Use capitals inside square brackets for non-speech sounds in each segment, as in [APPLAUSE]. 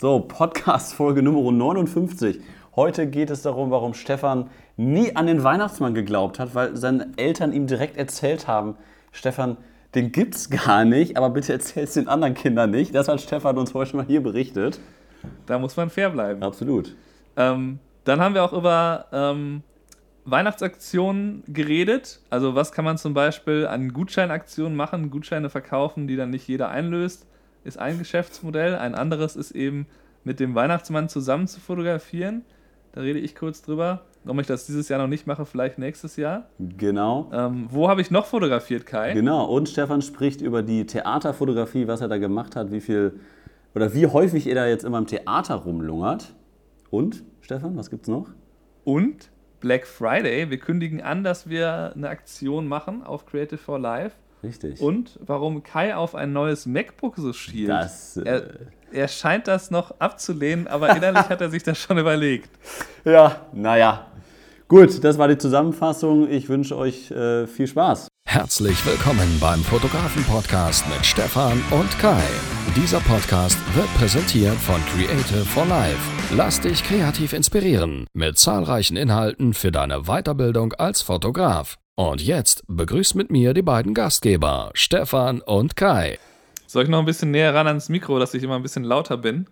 So, Podcast-Folge Nummer 59. Heute geht es darum, warum Stefan nie an den Weihnachtsmann geglaubt hat, weil seine Eltern ihm direkt erzählt haben, Stefan, den gibt's gar nicht, aber bitte erzähl es den anderen Kindern nicht. Das hat Stefan uns heute mal hier berichtet. Da muss man fair bleiben. Absolut. Ähm, dann haben wir auch über ähm, Weihnachtsaktionen geredet. Also was kann man zum Beispiel an Gutscheinaktionen machen, Gutscheine verkaufen, die dann nicht jeder einlöst, ist ein Geschäftsmodell. Ein anderes ist eben mit dem Weihnachtsmann zusammen zu fotografieren. Da rede ich kurz drüber. Warum ich das dieses Jahr noch nicht mache, vielleicht nächstes Jahr. Genau. Ähm, wo habe ich noch fotografiert, Kai? Genau. Und Stefan spricht über die Theaterfotografie, was er da gemacht hat, wie viel oder wie häufig er da jetzt immer im Theater rumlungert. Und, Stefan, was gibt's noch? Und Black Friday. Wir kündigen an, dass wir eine Aktion machen auf Creative for Life. Richtig. Und warum Kai auf ein neues MacBook so schielt. Das, äh, er, er scheint das noch abzulehnen, aber innerlich hat er sich das schon überlegt. [LAUGHS] Ja, naja. Gut, das war die Zusammenfassung. Ich wünsche euch äh, viel Spaß. Herzlich willkommen beim Fotografen-Podcast mit Stefan und Kai. Dieser Podcast wird präsentiert von Creative for Life. Lass dich kreativ inspirieren mit zahlreichen Inhalten für deine Weiterbildung als Fotograf. Und jetzt begrüßt mit mir die beiden Gastgeber, Stefan und Kai. Soll ich noch ein bisschen näher ran ans Mikro, dass ich immer ein bisschen lauter bin?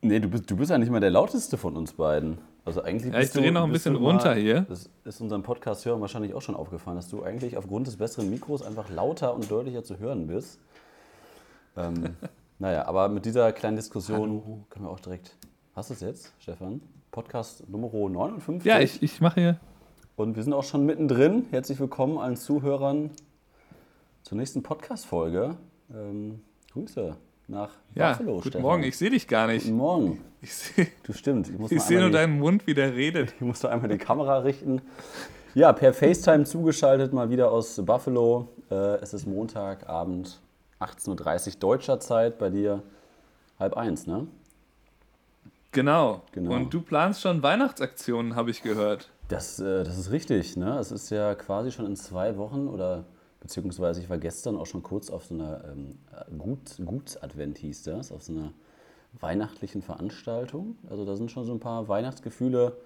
Nee, du bist, du bist ja nicht mal der lauteste von uns beiden. Also eigentlich Ja, ich bist du- drehe noch ein bist bisschen runter mal- hier. Das ist unserem Podcast-Hörern wahrscheinlich auch schon aufgefallen, dass du eigentlich aufgrund des besseren Mikros einfach lauter und deutlicher zu hören bist. Ähm, [LAUGHS] naja, aber mit dieser kleinen Diskussion können wir auch direkt. Hast du es jetzt, Stefan? Podcast Nummer 59. Ja, ich, ich mache hier. Und wir sind auch schon mittendrin. Herzlich willkommen allen Zuhörern zur nächsten Podcast-Folge. Ähm, Grüße nach Ja, Buffalo, guten Stefan. Morgen. Ich sehe dich gar nicht. Guten Morgen. Ich sehe Du stimmt. Ich muss ich sehe nur die- deinen Mund, wie der redet. [LAUGHS] ich musste einmal die Kamera richten. Ja, per FaceTime zugeschaltet, mal wieder aus Buffalo. Äh, es ist Montagabend, 18.30 Uhr deutscher Zeit, bei dir halb eins, ne? Genau. Genau. Und du planst schon Weihnachtsaktionen, habe ich gehört. Das, äh, das ist richtig, ne? Es ist ja quasi schon in zwei Wochen oder beziehungsweise ich war gestern auch schon kurz auf so einer ähm, Gut, Gutsadvent hieß das, auf so einer weihnachtlichen Veranstaltung. Also da sind schon so ein paar Weihnachtsgefühle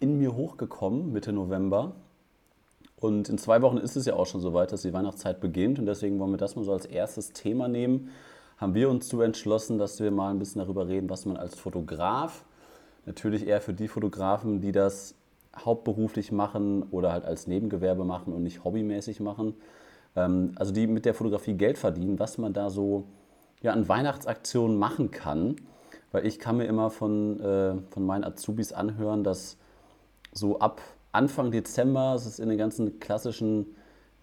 in mir hochgekommen, Mitte November. Und in zwei Wochen ist es ja auch schon soweit, dass die Weihnachtszeit beginnt. Und deswegen wollen wir das mal so als erstes Thema nehmen. Haben wir uns zu entschlossen, dass wir mal ein bisschen darüber reden, was man als Fotograf, natürlich eher für die Fotografen, die das hauptberuflich machen oder halt als Nebengewerbe machen und nicht hobbymäßig machen, ähm, also die mit der Fotografie Geld verdienen, was man da so ja, an Weihnachtsaktionen machen kann. Weil ich kann mir immer von, äh, von meinen Azubis anhören, dass so ab Anfang Dezember, es ist in den ganzen klassischen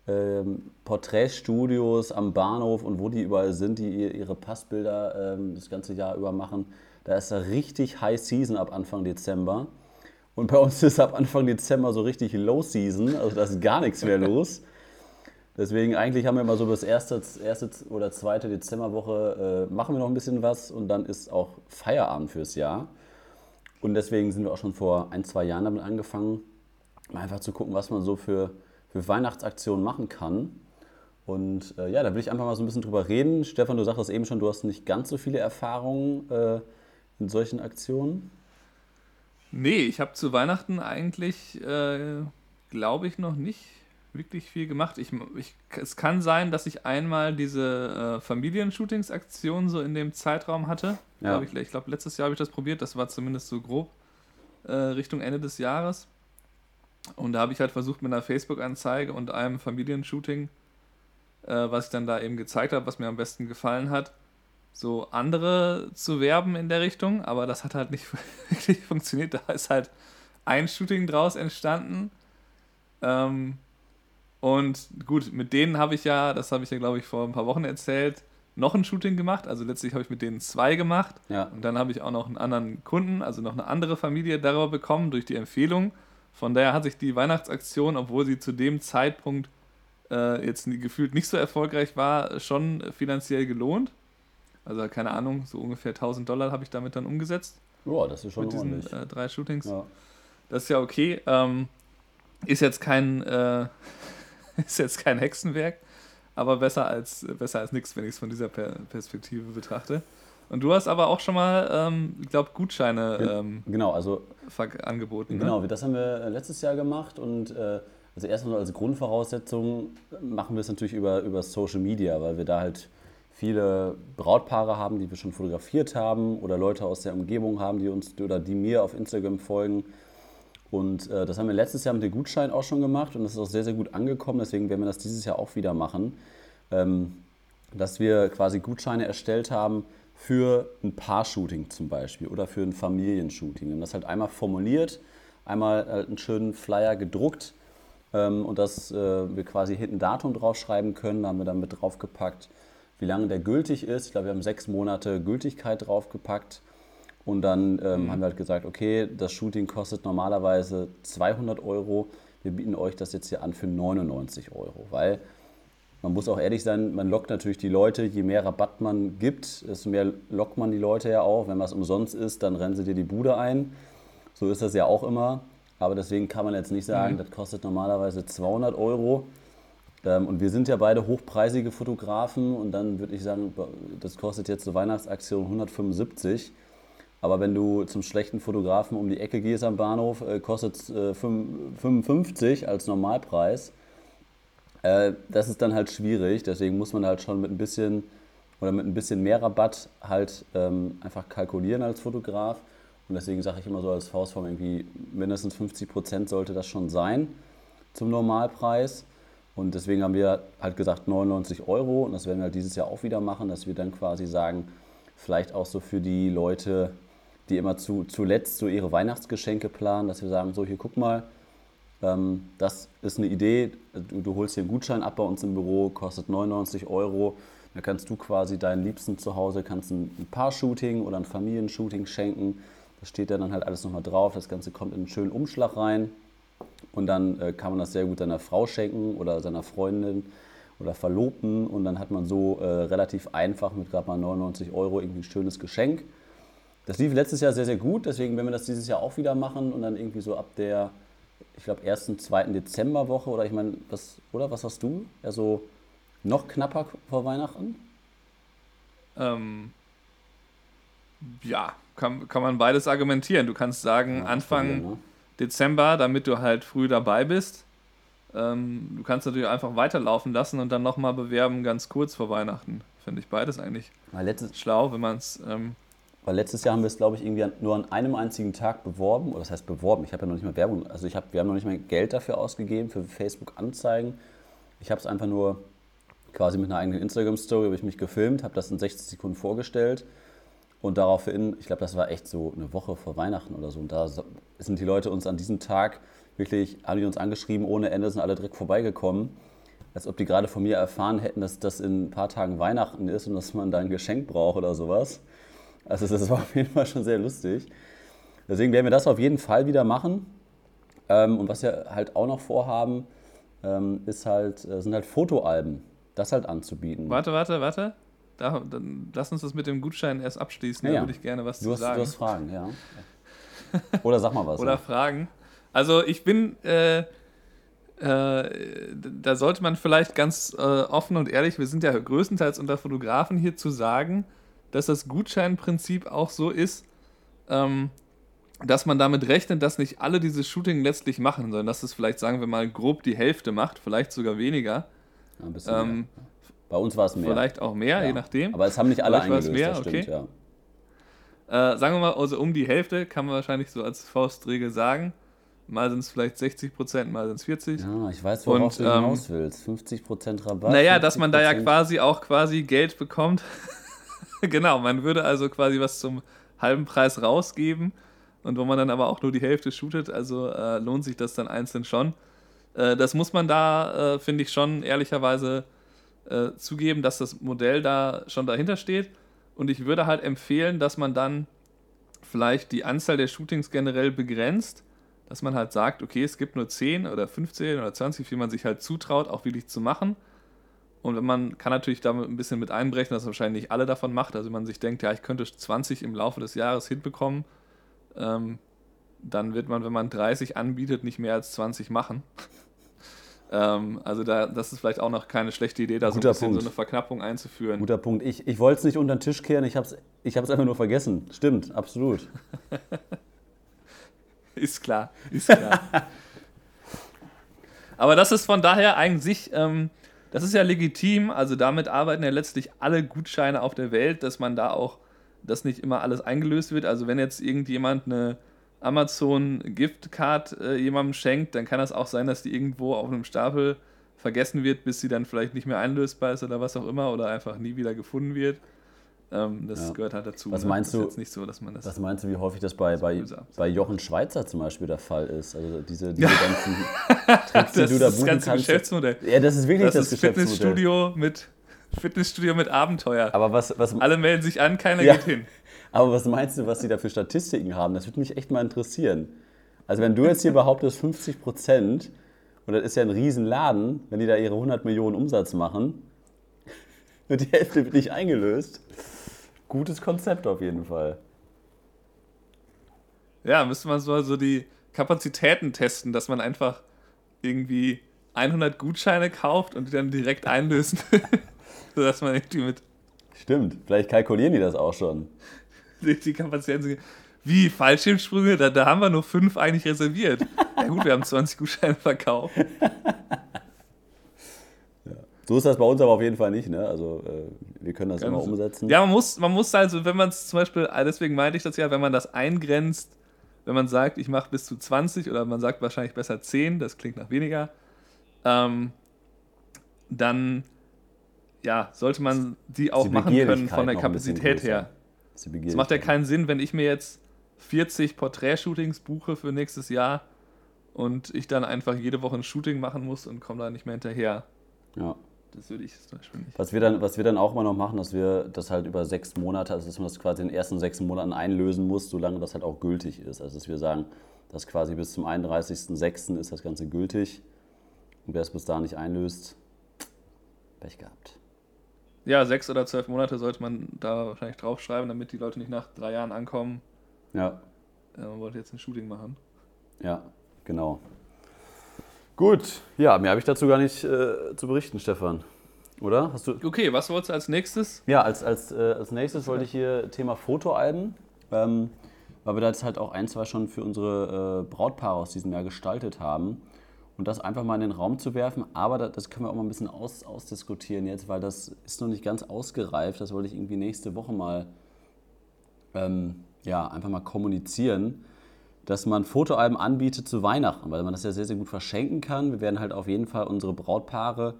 ähm, Porträtstudios am Bahnhof und wo die überall sind, die ihr- ihre Passbilder ähm, das ganze Jahr über machen, da ist da richtig High Season ab Anfang Dezember. Und bei uns ist ab Anfang Dezember so richtig Low Season, also da ist gar nichts mehr los. Deswegen eigentlich haben wir immer so bis erste, erste oder zweite Dezemberwoche äh, machen wir noch ein bisschen was und dann ist auch Feierabend fürs Jahr. Und deswegen sind wir auch schon vor ein, zwei Jahren damit angefangen, mal einfach zu gucken, was man so für, für Weihnachtsaktionen machen kann. Und äh, ja, da will ich einfach mal so ein bisschen drüber reden. Stefan, du sagtest eben schon, du hast nicht ganz so viele Erfahrungen äh, in solchen Aktionen. Nee, ich habe zu Weihnachten eigentlich, äh, glaube ich, noch nicht wirklich viel gemacht. Ich, ich, es kann sein, dass ich einmal diese äh, Familienshootings-Aktion so in dem Zeitraum hatte. Ja. Ich ich glaube, letztes Jahr habe ich das probiert. Das war zumindest so grob äh, Richtung Ende des Jahres. Und da habe ich halt versucht, mit einer Facebook-Anzeige und einem Familienshooting, äh, was ich dann da eben gezeigt habe, was mir am besten gefallen hat, so andere zu werben in der Richtung, aber das hat halt nicht [LAUGHS] wirklich funktioniert. Da ist halt ein Shooting draus entstanden. Ähm, und gut, mit denen habe ich ja, das habe ich ja glaube ich vor ein paar Wochen erzählt, noch ein Shooting gemacht. Also letztlich habe ich mit denen zwei gemacht. Ja. Und dann habe ich auch noch einen anderen Kunden, also noch eine andere Familie darüber bekommen durch die Empfehlung. Von daher hat sich die Weihnachtsaktion, obwohl sie zu dem Zeitpunkt äh, jetzt nie- gefühlt nicht so erfolgreich war, schon finanziell gelohnt. Also keine Ahnung, so ungefähr 1000 Dollar habe ich damit dann umgesetzt Ja, das ist schon mit diesen ordentlich. äh, drei Shootings. Ja. Das ist ja okay. Ähm, ist jetzt kein äh, [LAUGHS] ist jetzt kein Hexenwerk, aber besser als besser als nichts, wenn ich es von dieser per Perspektive betrachte. Und du hast aber auch schon mal, ähm, ich glaube, Gutscheine ähm, genau, also angeboten. Ne? Genau, ne? das haben wir letztes Jahr gemacht und äh, also erstmal als Grundvoraussetzung machen wir es natürlich über, über Social Media, weil wir da halt viele Brautpaare haben, die wir schon fotografiert haben oder Leute aus der Umgebung haben, die uns oder die mir auf Instagram folgen. Und äh, das haben wir letztes Jahr mit dem Gutschein auch schon gemacht und das ist auch sehr, sehr gut angekommen. Deswegen werden wir das dieses Jahr auch wieder machen, ähm, dass wir quasi Gutscheine erstellt haben für ein Paar-Shooting zum Beispiel oder für ein Familienshooting. Haben das halt einmal formuliert, einmal halt einen schönen Flyer gedruckt ähm, und dass äh, wir quasi hinten Datum draufschreiben können. Da haben wir dann mit draufgepackt, wie lange der gültig ist. Ich glaube, wir haben sechs Monate Gültigkeit draufgepackt. Und dann ähm, mhm. haben wir halt gesagt, okay, das Shooting kostet normalerweise 200 Euro. Wir bieten euch das jetzt hier an für 99 Euro, weil man muss auch ehrlich sein, man lockt natürlich die Leute, je mehr Rabatt man gibt, desto mehr lockt man die Leute ja auch. Wenn was umsonst ist, dann rennen sie dir die Bude ein. So ist das ja auch immer. Aber deswegen kann man jetzt nicht sagen, mhm. das kostet normalerweise 200 Euro. Ähm, und wir sind ja beide hochpreisige Fotografen und dann würde ich sagen, das kostet jetzt eine Weihnachtsaktion 175. Aber wenn du zum schlechten Fotografen um die Ecke gehst am Bahnhof, äh, kostet es äh, 55 als Normalpreis. Äh, das ist dann halt schwierig, deswegen muss man halt schon mit ein bisschen oder mit ein bisschen mehr Rabatt halt ähm, einfach kalkulieren als Fotograf. Und deswegen sage ich immer so als Faustform irgendwie mindestens 50 Prozent sollte das schon sein zum Normalpreis. Und deswegen haben wir halt gesagt 99 Euro und das werden wir halt dieses Jahr auch wieder machen, dass wir dann quasi sagen, vielleicht auch so für die Leute, die immer zu, zuletzt so ihre Weihnachtsgeschenke planen, dass wir sagen, so hier guck mal, ähm, das ist eine Idee. Du, du, holst hier einen Gutschein ab bei uns im Büro, kostet 99 Euro. Da kannst du quasi deinen Liebsten zu Hause kannst ein, ein Paar-Shooting oder ein Familienshooting schenken. Das steht dann halt alles nochmal drauf. Das Ganze kommt in einen schönen Umschlag rein. Und dann äh, kann man das sehr gut seiner Frau schenken oder seiner Freundin oder Verlobten. Und dann hat man so äh, relativ einfach mit gerade mal 99 Euro irgendwie ein schönes Geschenk. Das lief letztes Jahr sehr, sehr gut. Deswegen werden wir das dieses Jahr auch wieder machen und dann irgendwie so ab der ich glaube, ersten, zweiten Dezemberwoche oder ich meine, was, oder was hast du? Ja, so noch knapper vor Weihnachten? Ähm, ja, kann, kann man beides argumentieren. Du kannst sagen, ja, Anfang ne? Dezember, damit du halt früh dabei bist. Ähm, du kannst natürlich einfach weiterlaufen lassen und dann nochmal bewerben, ganz kurz vor Weihnachten. Finde ich beides eigentlich schlau, wenn man es ähm, weil letztes Jahr haben wir es, glaube ich, irgendwie nur an einem einzigen Tag beworben. Oder das heißt beworben, ich habe ja noch nicht mal Werbung, also ich hab, wir haben noch nicht mal Geld dafür ausgegeben, für Facebook-Anzeigen. Ich habe es einfach nur quasi mit einer eigenen Instagram-Story, habe ich mich gefilmt, habe das in 60 Sekunden vorgestellt. Und daraufhin, ich glaube, das war echt so eine Woche vor Weihnachten oder so. Und da sind die Leute uns an diesem Tag wirklich, haben die uns angeschrieben, ohne Ende sind alle direkt vorbeigekommen. Als ob die gerade von mir erfahren hätten, dass das in ein paar Tagen Weihnachten ist und dass man da ein Geschenk braucht oder sowas. Also das war auf jeden Fall schon sehr lustig. Deswegen werden wir das auf jeden Fall wieder machen. Ähm, und was wir halt auch noch vorhaben, ähm, ist halt, äh, sind halt Fotoalben, das halt anzubieten. Warte, warte, warte. Da, dann lass uns das mit dem Gutschein erst abschließen. Ja, da würde ich gerne was du zu hast, sagen. Du hast Fragen, ja. [LAUGHS] Oder sag mal was. Oder ja. Fragen. Also ich bin, äh, äh, da sollte man vielleicht ganz äh, offen und ehrlich, wir sind ja größtenteils unter Fotografen hier zu sagen, dass das Gutscheinprinzip auch so ist, ähm, dass man damit rechnet, dass nicht alle dieses Shooting letztlich machen, sondern dass es vielleicht, sagen wir mal, grob die Hälfte macht, vielleicht sogar weniger. Ja, ein bisschen ähm, Bei uns war es mehr. Vielleicht auch mehr, ja. je nachdem. Aber es haben nicht alle vielleicht eingelöst, mehr, stimmt, okay. ja. Äh, sagen wir mal, also um die Hälfte kann man wahrscheinlich so als Faustregel sagen. Mal sind es vielleicht 60 Prozent, mal sind es 40. Ja, ich weiß, worauf Und, du hinaus ähm, willst. 50 Prozent Rabatt. Naja, dass man da ja quasi auch quasi Geld bekommt [LAUGHS] genau, man würde also quasi was zum halben Preis rausgeben und wo man dann aber auch nur die Hälfte shootet, also äh, lohnt sich das dann einzeln schon. Äh, das muss man da, äh, finde ich, schon ehrlicherweise äh, zugeben, dass das Modell da schon dahinter steht. Und ich würde halt empfehlen, dass man dann vielleicht die Anzahl der Shootings generell begrenzt, dass man halt sagt, okay, es gibt nur 10 oder 15 oder 20, wie man sich halt zutraut, auch wirklich zu machen. Und man kann natürlich damit ein bisschen mit einbrechen, dass wahrscheinlich nicht alle davon macht. Also wenn man sich denkt, ja, ich könnte 20 im Laufe des Jahres hinbekommen, ähm, dann wird man, wenn man 30 anbietet, nicht mehr als 20 machen. Ähm, also da, das ist vielleicht auch noch keine schlechte Idee, da so ein Guter bisschen Punkt. so eine Verknappung einzuführen. Guter Punkt. Ich, ich wollte es nicht unter den Tisch kehren, ich habe es ich hab's einfach nur vergessen. Stimmt, absolut. [LAUGHS] Ist klar, ist klar. [LAUGHS] Aber das ist von daher eigentlich, ähm, das ist ja legitim, also damit arbeiten ja letztlich alle Gutscheine auf der Welt, dass man da auch, dass nicht immer alles eingelöst wird. Also wenn jetzt irgendjemand eine Amazon Giftcard äh, jemandem schenkt, dann kann das auch sein, dass die irgendwo auf einem Stapel vergessen wird, bis sie dann vielleicht nicht mehr einlösbar ist oder was auch immer oder einfach nie wieder gefunden wird. Ähm, das Ja. gehört halt dazu. Was ne? meinst das du- Ist jetzt nicht so, dass man das. Was meinst du, wie häufig das bei, bei, bei Jochen Schweizer zum Beispiel der Fall ist? Also diese, diese ganzen [LAUGHS] Tricks, die das du ist da das buchen ganze kannst. Geschäftsmodell. Ja, das ist wirklich Das, das, ist Geschäftsmodell. Fitnessstudio mit Fitnessstudio mit Abenteuer. Aber was, was, Alle melden sich an, keiner Ja. geht hin. [LAUGHS] aber was meinst du, was die da für Statistiken haben? Das würde mich echt mal interessieren. Also wenn du jetzt hier behauptest 50 Prozent, und das ist ja ein Riesenladen, wenn die da ihre 100 Millionen Umsatz machen, [LAUGHS] und die Hälfte wird nicht eingelöst. Gutes Konzept auf jeden Fall. Ja, müsste man so also die Kapazitäten testen, dass man einfach irgendwie 100 Gutscheine kauft und die dann direkt einlösen. [LAUGHS] Sodass man irgendwie mit Stimmt, vielleicht kalkulieren die das auch schon. Die die Kapazitäten sind. Wie Fallschirmsprünge? Da, da haben wir nur fünf eigentlich reserviert. Ja gut, wir haben 20 Gutscheine verkauft. So ist das bei uns aber auf jeden Fall nicht. Ne? Also äh, wir können das immer umsetzen. Ja, man muss, man muss also, wenn man es zum Beispiel, ah, deswegen meinte ich das ja, wenn man das eingrenzt, wenn man sagt, ich mache bis zu 20 oder man sagt wahrscheinlich besser 10, das klingt nach weniger, ähm, dann ja, sollte man die auch die machen können von der Kapazität her. Es macht ja keinen Sinn, wenn ich mir jetzt 40 Porträtshootings buche für nächstes Jahr und ich dann einfach jede Woche ein Shooting machen muss und komme da nicht mehr hinterher. Ja. Das würde ich zum Beispiel nicht. Was wir, dann, was wir dann auch mal noch machen, dass wir das halt über sechs Monate, also dass man das quasi in den ersten sechs Monaten einlösen muss, solange das halt auch gültig ist. Also dass wir sagen, dass quasi bis zum 31.06. ist das Ganze gültig. Und wer es bis dahin nicht einlöst, Pech gehabt. Ja, sechs oder zwölf Monate sollte man da wahrscheinlich draufschreiben, damit die Leute nicht nach drei Jahren ankommen. Ja, Äh, man wollte jetzt ein Shooting machen. ja, genau. Gut, ja, mehr habe ich dazu gar nicht äh, zu berichten, Stefan. Oder? Hast du, Okay, was wolltest du als nächstes? Ja, als, als, äh, als nächstes wollte ich hier Thema Fotoalben, ähm, weil wir da jetzt halt auch ein, zwei schon für unsere äh, Brautpaare aus diesem Jahr gestaltet haben. Und das einfach mal in den Raum zu werfen, aber das, können wir auch mal ein bisschen aus, ausdiskutieren jetzt, weil das ist noch nicht ganz ausgereift. Das wollte ich irgendwie nächste Woche mal ähm, ja, einfach mal kommunizieren, dass man Fotoalben anbietet zu Weihnachten, weil man das ja sehr, sehr gut verschenken kann. Wir werden halt auf jeden Fall unsere Brautpaare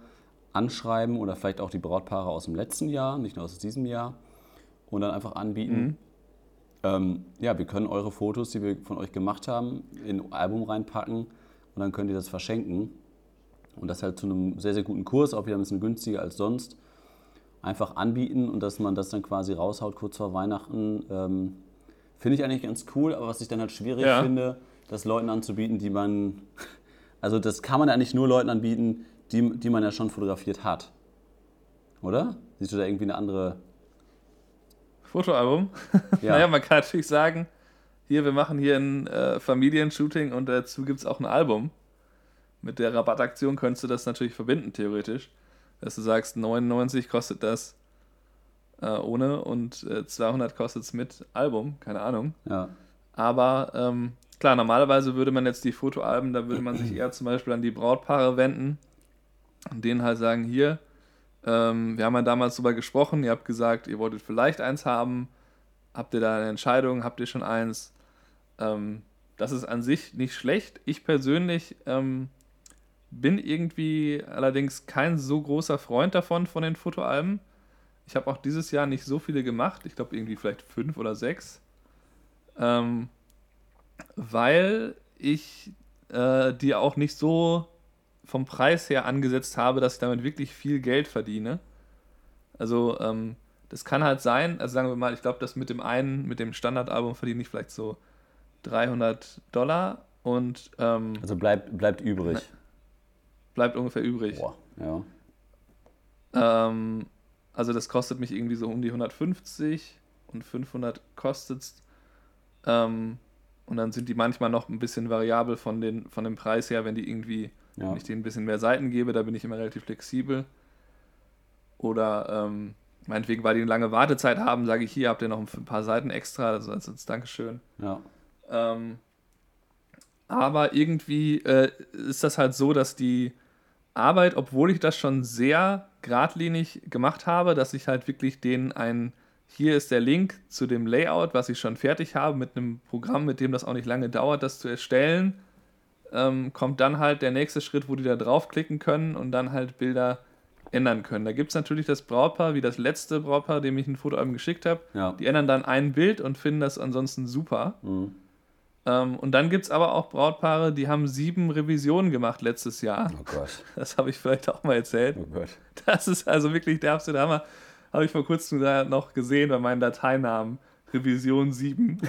anschreiben oder vielleicht auch die Brautpaare aus dem letzten Jahr, nicht nur aus diesem Jahr, und dann einfach anbieten. Ähm, ja, wir können eure Fotos, die wir von euch gemacht haben, in ein Album reinpacken und dann könnt ihr das verschenken. Und das halt zu einem sehr, sehr guten Kurs, auch wieder ein bisschen günstiger als sonst. Einfach anbieten und dass man das dann quasi raushaut kurz vor Weihnachten. Ähm, finde ich eigentlich ganz cool, aber was ich dann halt schwierig Ja. finde, das Leuten anzubieten, die man. [LAUGHS] Also das kann man eigentlich nur Leuten anbieten, die, die man ja schon fotografiert hat. Oder? Siehst du da irgendwie eine andere. Fotoalbum? [LAUGHS] Ja. Naja, man kann natürlich sagen, hier, wir machen hier ein äh, Familienshooting und dazu gibt es auch ein Album. Mit der Rabattaktion könntest du das natürlich verbinden, theoretisch. Dass du sagst, 99 kostet das äh, ohne und äh, 200 kostet es mit Album, keine Ahnung. Ja. Aber ähm, klar, normalerweise würde man jetzt die Fotoalben, da würde man sich eher zum Beispiel an die Brautpaare wenden und denen halt sagen, hier, ähm, wir haben ja damals darüber gesprochen, ihr habt gesagt, ihr wolltet vielleicht eins haben, habt ihr da eine Entscheidung, habt ihr schon eins? Ähm, das ist an sich nicht schlecht. Ich persönlich ähm, bin irgendwie allerdings kein so großer Freund davon, von den Fotoalben. Ich habe auch dieses Jahr nicht so viele gemacht. Ich glaube irgendwie vielleicht fünf oder sechs. Ähm, weil ich äh, die auch nicht so vom Preis her angesetzt habe, dass ich damit wirklich viel Geld verdiene. Also ähm, das kann halt sein, also sagen wir mal, ich glaube, das mit dem einen, mit dem Standardalbum verdiene ich vielleicht so 300 Dollar und ähm, Also bleibt, bleibt übrig. bleibt ungefähr übrig. Boah, ja. Ähm, also das kostet mich irgendwie so um die 150 und 500 kostet es. Ähm, und dann sind die manchmal noch ein bisschen variabel von, den, von dem Preis her, wenn die irgendwie Ja. Wenn ich denen ein bisschen mehr Seiten gebe, da bin ich immer relativ flexibel. Oder ähm, meinetwegen, weil die eine lange Wartezeit haben, sage ich, hier habt ihr noch ein paar Seiten extra, also als, als Dankeschön. Ja. Ähm, aber irgendwie äh, ist das halt so, dass die Arbeit, obwohl ich das schon sehr geradlinig gemacht habe, dass ich halt wirklich denen ein, hier ist der Link zu dem Layout, was ich schon fertig habe, mit einem Programm, mit dem das auch nicht lange dauert, das zu erstellen, ähm, kommt dann halt der nächste Schritt, wo die da draufklicken können und dann halt Bilder ändern können. Da gibt es natürlich das Brautpaar, wie das letzte Brautpaar, dem ich ein Fotoalbum geschickt habe. Ja. Die ändern dann ein Bild und finden das ansonsten super. Mhm. Ähm, und dann gibt es aber auch Brautpaare, die haben sieben Revisionen gemacht letztes Jahr. Oh Gott. [LAUGHS] Das habe ich vielleicht auch mal erzählt. Oh Gott. Das ist also wirklich der absolute Hammer. Habe ich vor kurzem noch gesehen bei meinen Dateinamen. Revision 7.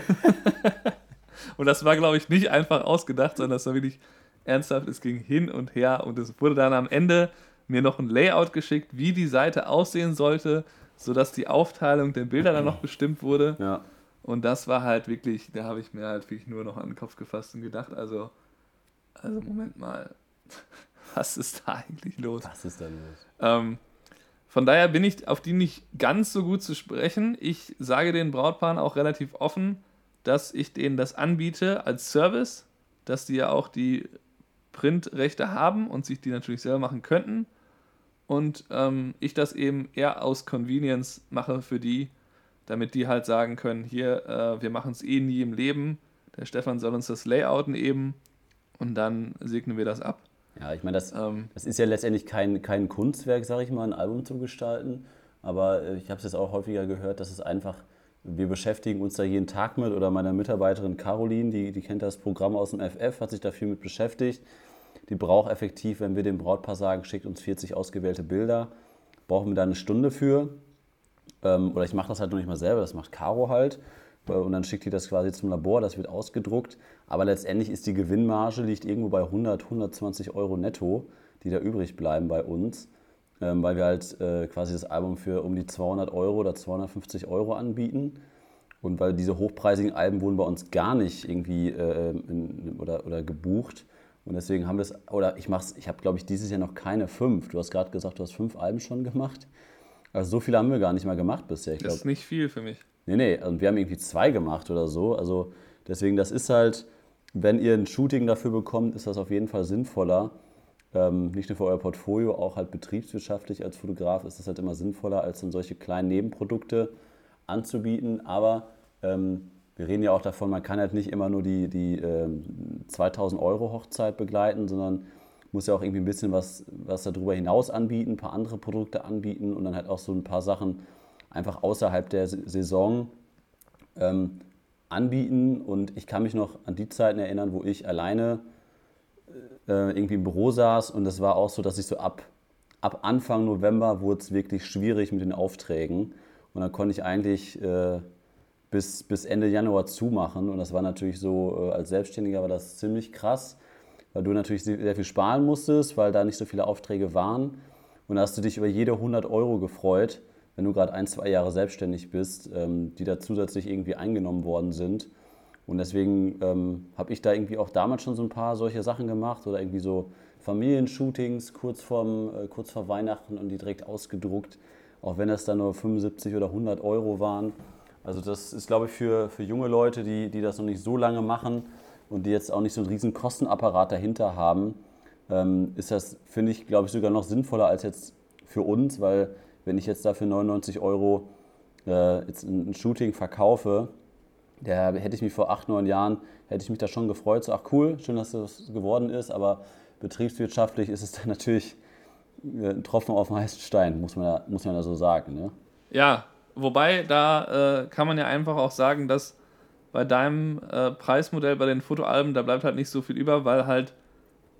[LAUGHS] und das war, glaube ich, nicht einfach ausgedacht, sondern das war wirklich ernsthaft. Es ging hin und her und es wurde dann am Ende mir noch ein Layout geschickt, wie die Seite aussehen sollte, sodass die Aufteilung der Bilder dann noch bestimmt wurde. Ja. Und das war halt wirklich, da habe ich mir halt wirklich nur noch an den Kopf gefasst und gedacht, also, also Moment mal, [LAUGHS] was ist da eigentlich los? Was ist da los? Ähm, von daher bin ich auf die nicht ganz so gut zu sprechen. Ich sage den Brautpaaren auch relativ offen, dass ich denen das anbiete als Service, dass die ja auch die Printrechte haben und sich die natürlich selber machen könnten. Und ähm, ich das eben eher aus Convenience mache für die, damit die halt sagen können, hier, äh, wir machen es eh nie im Leben. Der Stefan soll uns das layouten eben und dann segnen wir das ab. Ja, ich meine, das, Ähm, das ist ja letztendlich kein, kein Kunstwerk, sage ich mal, ein Album zu gestalten. Aber äh, ich habe es jetzt auch häufiger gehört, dass es einfach, wir beschäftigen uns da jeden Tag mit oder meine Mitarbeiterin Caroline, die, die kennt das Programm aus dem FF, hat sich da viel mit beschäftigt. Die braucht effektiv, wenn wir dem Brautpaar sagen, schickt uns 40 ausgewählte Bilder, brauchen wir da eine Stunde für. Ähm, oder ich mache das halt noch nicht mal selber, das macht Caro halt. Äh, Und dann schickt die das quasi zum Labor, das wird ausgedruckt. Aber letztendlich ist die Gewinnmarge liegt irgendwo bei 100, 120 Euro netto, die da übrig bleiben bei uns. Ähm, weil wir halt äh, quasi das Album für um die 200 Euro oder 250 Euro anbieten. Und weil diese hochpreisigen Alben wurden bei uns gar nicht irgendwie äh, in, oder, oder gebucht. Und deswegen haben wir es, oder ich mach's, ich habe glaube ich dieses Jahr noch keine fünf. Du hast gerade gesagt, du hast fünf Alben schon gemacht. Also so viele haben wir gar nicht mal gemacht bisher. Ich das glaube, ist nicht viel für mich. Nee, nee, und wir haben irgendwie zwei gemacht oder so. Also deswegen, das ist halt, wenn ihr ein Shooting dafür bekommt, ist das auf jeden Fall sinnvoller. Ähm, nicht nur für euer Portfolio, auch halt betriebswirtschaftlich als Fotograf ist das halt immer sinnvoller, als dann solche kleinen Nebenprodukte anzubieten. Aber ähm, wir reden ja auch davon, man kann halt nicht immer nur die, die ähm, 2000 Euro Hochzeit begleiten, sondern muss ja auch irgendwie ein bisschen was, was darüber hinaus anbieten, ein paar andere Produkte anbieten und dann halt auch so ein paar Sachen einfach außerhalb der Saison ähm, anbieten. Und ich kann mich noch an die Zeiten erinnern, wo ich alleine äh, irgendwie im Büro saß und es war auch so, dass ich so ab, ab Anfang November wurde es wirklich schwierig mit den Aufträgen. Und dann konnte ich eigentlich äh, bis, bis Ende Januar zumachen. Und das war natürlich so, äh, als Selbstständiger war das ziemlich krass, weil du natürlich sehr viel sparen musstest, weil da nicht so viele Aufträge waren. Und da hast du dich über jede 100 Euro gefreut, wenn du gerade ein, zwei Jahre selbstständig bist, ähm, die da zusätzlich irgendwie eingenommen worden sind. Und deswegen ähm, habe ich da irgendwie auch damals schon so ein paar solche Sachen gemacht oder irgendwie so Familienshootings kurz, vorm, äh, kurz vor Weihnachten und die direkt ausgedruckt, auch wenn das dann nur 75 oder 100 Euro waren. Also das ist, glaube ich, für, für junge Leute, die, die das noch nicht so lange machen und die jetzt auch nicht so einen riesen Kostenapparat dahinter haben, ähm, ist das, finde ich, glaube ich, sogar noch sinnvoller als jetzt für uns, weil wenn ich jetzt dafür 99 Euro äh, jetzt ein, Shooting verkaufe, der hätte ich mich vor acht, neun Jahren, hätte ich mich da schon gefreut, so ach cool, schön, dass das geworden ist, aber betriebswirtschaftlich ist es dann natürlich äh, ein Tropfen auf den heißen Stein, muss man da, muss man da so sagen. Ne? Ja, wobei da äh, kann man ja einfach auch sagen, dass bei deinem äh, Preismodell bei den Fotoalben, da bleibt halt nicht so viel über, weil halt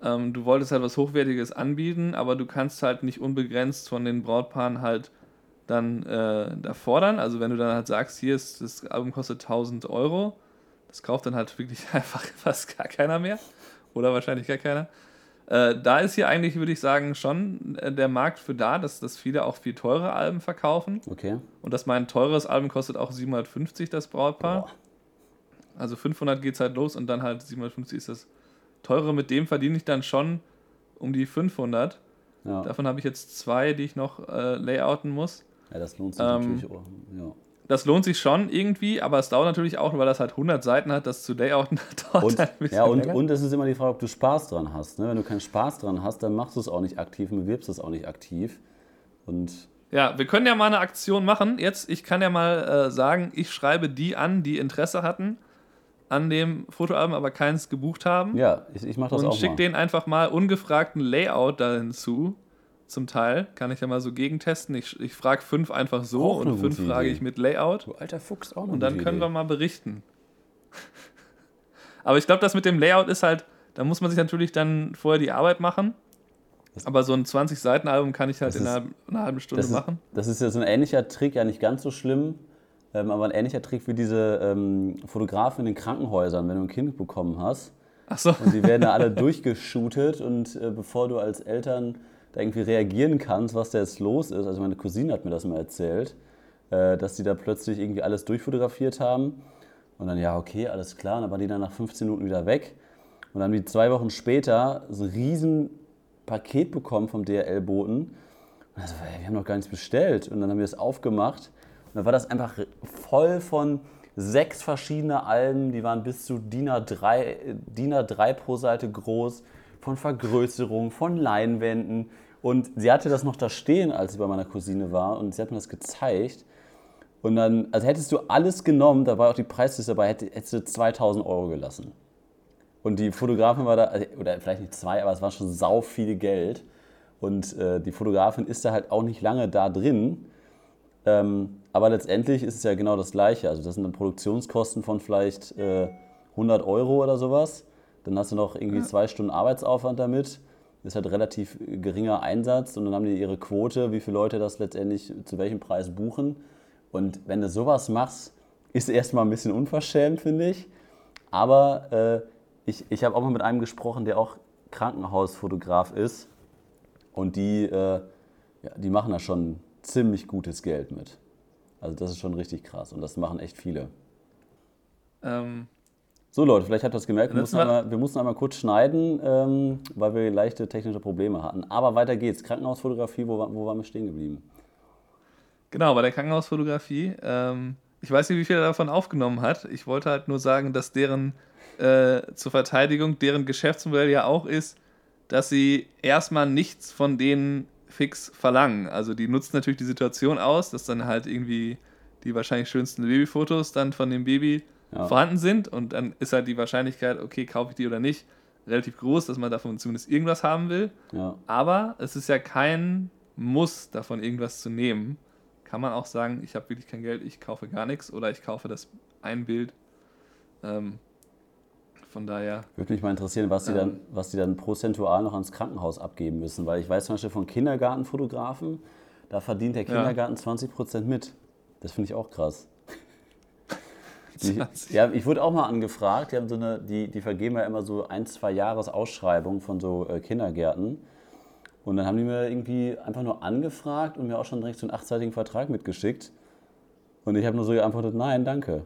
ähm, du wolltest halt was Hochwertiges anbieten, aber du kannst halt nicht unbegrenzt von den Brautpaaren halt dann äh, da fordern. Also wenn du dann halt sagst, hier ist das Album kostet 1000 Euro, das kauft dann halt wirklich [LAUGHS] einfach fast gar keiner mehr oder wahrscheinlich gar keiner. Äh, da ist hier eigentlich, würde ich sagen, schon äh, der Markt für da, dass, dass viele auch viel teure Alben verkaufen. Okay. Und dass mein teures Album kostet auch 750 das Brautpaar. Boah. Also 500 geht es halt los und dann halt 750 ist das teure. Mit dem verdiene ich dann schon um die 500. Ja. Davon habe ich jetzt zwei, die ich noch äh, layouten muss. ja, das lohnt sich Ähm, natürlich auch. Ja. Das lohnt sich schon irgendwie, aber es dauert natürlich auch, weil das halt 100 Seiten hat, das zu layouten [LAUGHS] dauert Und, halt ein bisschen ja, und, länger. und es ist immer die Frage, ob du Spaß dran hast. Ne? Wenn du keinen Spaß dran hast, dann machst du es auch nicht aktiv und bewirbst es auch nicht aktiv. Und Ja, wir können ja mal eine Aktion machen. Jetzt, ich kann ja mal äh, sagen, ich schreibe die an, die Interesse hatten an dem Fotoalbum, aber keins gebucht haben. ja, ich, ich mache das und auch schick mal. denen einfach mal ungefragten Layout da hinzu. Zum Teil kann ich ja mal so gegentesten. Ich, ich frage fünf einfach so Auch und fünf frage Idee. ich mit Layout. Du alter Fuchs, auch eine Und dann können Idee. wir mal berichten. [LAUGHS] Aber ich glaube, das mit dem Layout ist halt, da muss man sich natürlich dann vorher die Arbeit machen. Aber so ein 20-Seiten-Album kann ich halt Das in einer, einer halben Stunde das ist, machen. Das ist ja so ein ähnlicher Trick, ja nicht ganz so schlimm, ähm, aber ein ähnlicher Trick wie diese ähm, Fotografen in den Krankenhäusern, wenn du ein Kind bekommen hast. Achso. Und die werden da alle durchgeshootet und äh, bevor du als Eltern da irgendwie reagieren kannst, was da jetzt los ist, also meine Cousine hat mir das mal erzählt, äh, dass die da plötzlich irgendwie alles durchfotografiert haben. Und dann, ja, okay, alles klar, und dann waren die dann nach 15 Minuten wieder weg. Und dann haben die zwei Wochen später so ein riesen Paket bekommen vom DRL-Boten und also, ey, wir haben noch gar nichts bestellt. Und dann haben wir es aufgemacht dann war das einfach voll von sechs verschiedene Alben, die waren bis zu DIN A3, äh, DIN A3 pro Seite groß, von Vergrößerung, von Leinwänden. Und sie hatte das noch da stehen, als sie bei meiner Cousine war und sie hat mir das gezeigt. Und dann, also hättest du alles genommen, da war auch die Preisliste dabei, hätte- hättest du 2000 Euro gelassen. Und die Fotografin war da, also, oder vielleicht nicht zwei, aber es war schon sau viel Geld. Und äh, die Fotografin ist da halt auch nicht lange da drin. Ähm, aber letztendlich ist es ja genau das Gleiche. Also das sind dann Produktionskosten von vielleicht äh, 100 Euro oder sowas. Dann hast du noch irgendwie zwei Stunden Arbeitsaufwand damit. Ist halt relativ geringer Einsatz und dann haben die ihre Quote, wie viele Leute das letztendlich zu welchem Preis buchen. Und wenn du sowas machst, ist erstmal ein bisschen unverschämt, finde ich. Aber äh, ich, ich habe auch mal mit einem gesprochen, der auch Krankenhausfotograf ist. Und die, äh, ja, die machen da schon ziemlich gutes Geld mit. Also das ist schon richtig krass und das machen echt viele. Ähm, So Leute, vielleicht habt ihr das gemerkt, wir mussten, Mal- einmal, wir mussten einmal kurz schneiden, ähm, weil wir leichte technische Probleme hatten. Aber weiter geht's. Krankenhausfotografie, wo, wo waren wir stehen geblieben? genau, bei der Krankenhausfotografie. Ähm, ich weiß nicht, wie viel er davon aufgenommen hat. Ich wollte halt nur sagen, dass deren äh, zur Verteidigung, deren Geschäftsmodell ja auch ist, dass sie erstmal nichts von denen fix verlangen. Also die nutzen natürlich die Situation aus, dass dann halt irgendwie die wahrscheinlich schönsten Babyfotos dann von dem Baby Ja. vorhanden sind und dann ist halt die Wahrscheinlichkeit, okay, kaufe ich die oder nicht, relativ groß, dass man davon zumindest irgendwas haben will. Ja, Aber es ist ja kein Muss, davon irgendwas zu nehmen. Kann man auch sagen, ich habe wirklich kein Geld, ich kaufe gar nichts oder ich kaufe das ein Bild. Ähm, von daher, würde mich mal interessieren, was die, dann, was die dann prozentual noch ans Krankenhaus abgeben müssen. Weil ich weiß zum Beispiel von Kindergartenfotografen, da verdient der Ja. Kindergarten 20% mit. Das finde ich auch krass. [LAUGHS] 20. ja, ich wurde auch mal angefragt, die, haben so eine, die, die vergeben ja immer so ein, zwei Jahres Ausschreibungen von so äh, Kindergärten. Und dann haben die mir irgendwie einfach nur angefragt und mir auch schon direkt so einen achtseitigen Vertrag mitgeschickt. Und ich habe nur so geantwortet, nein, danke.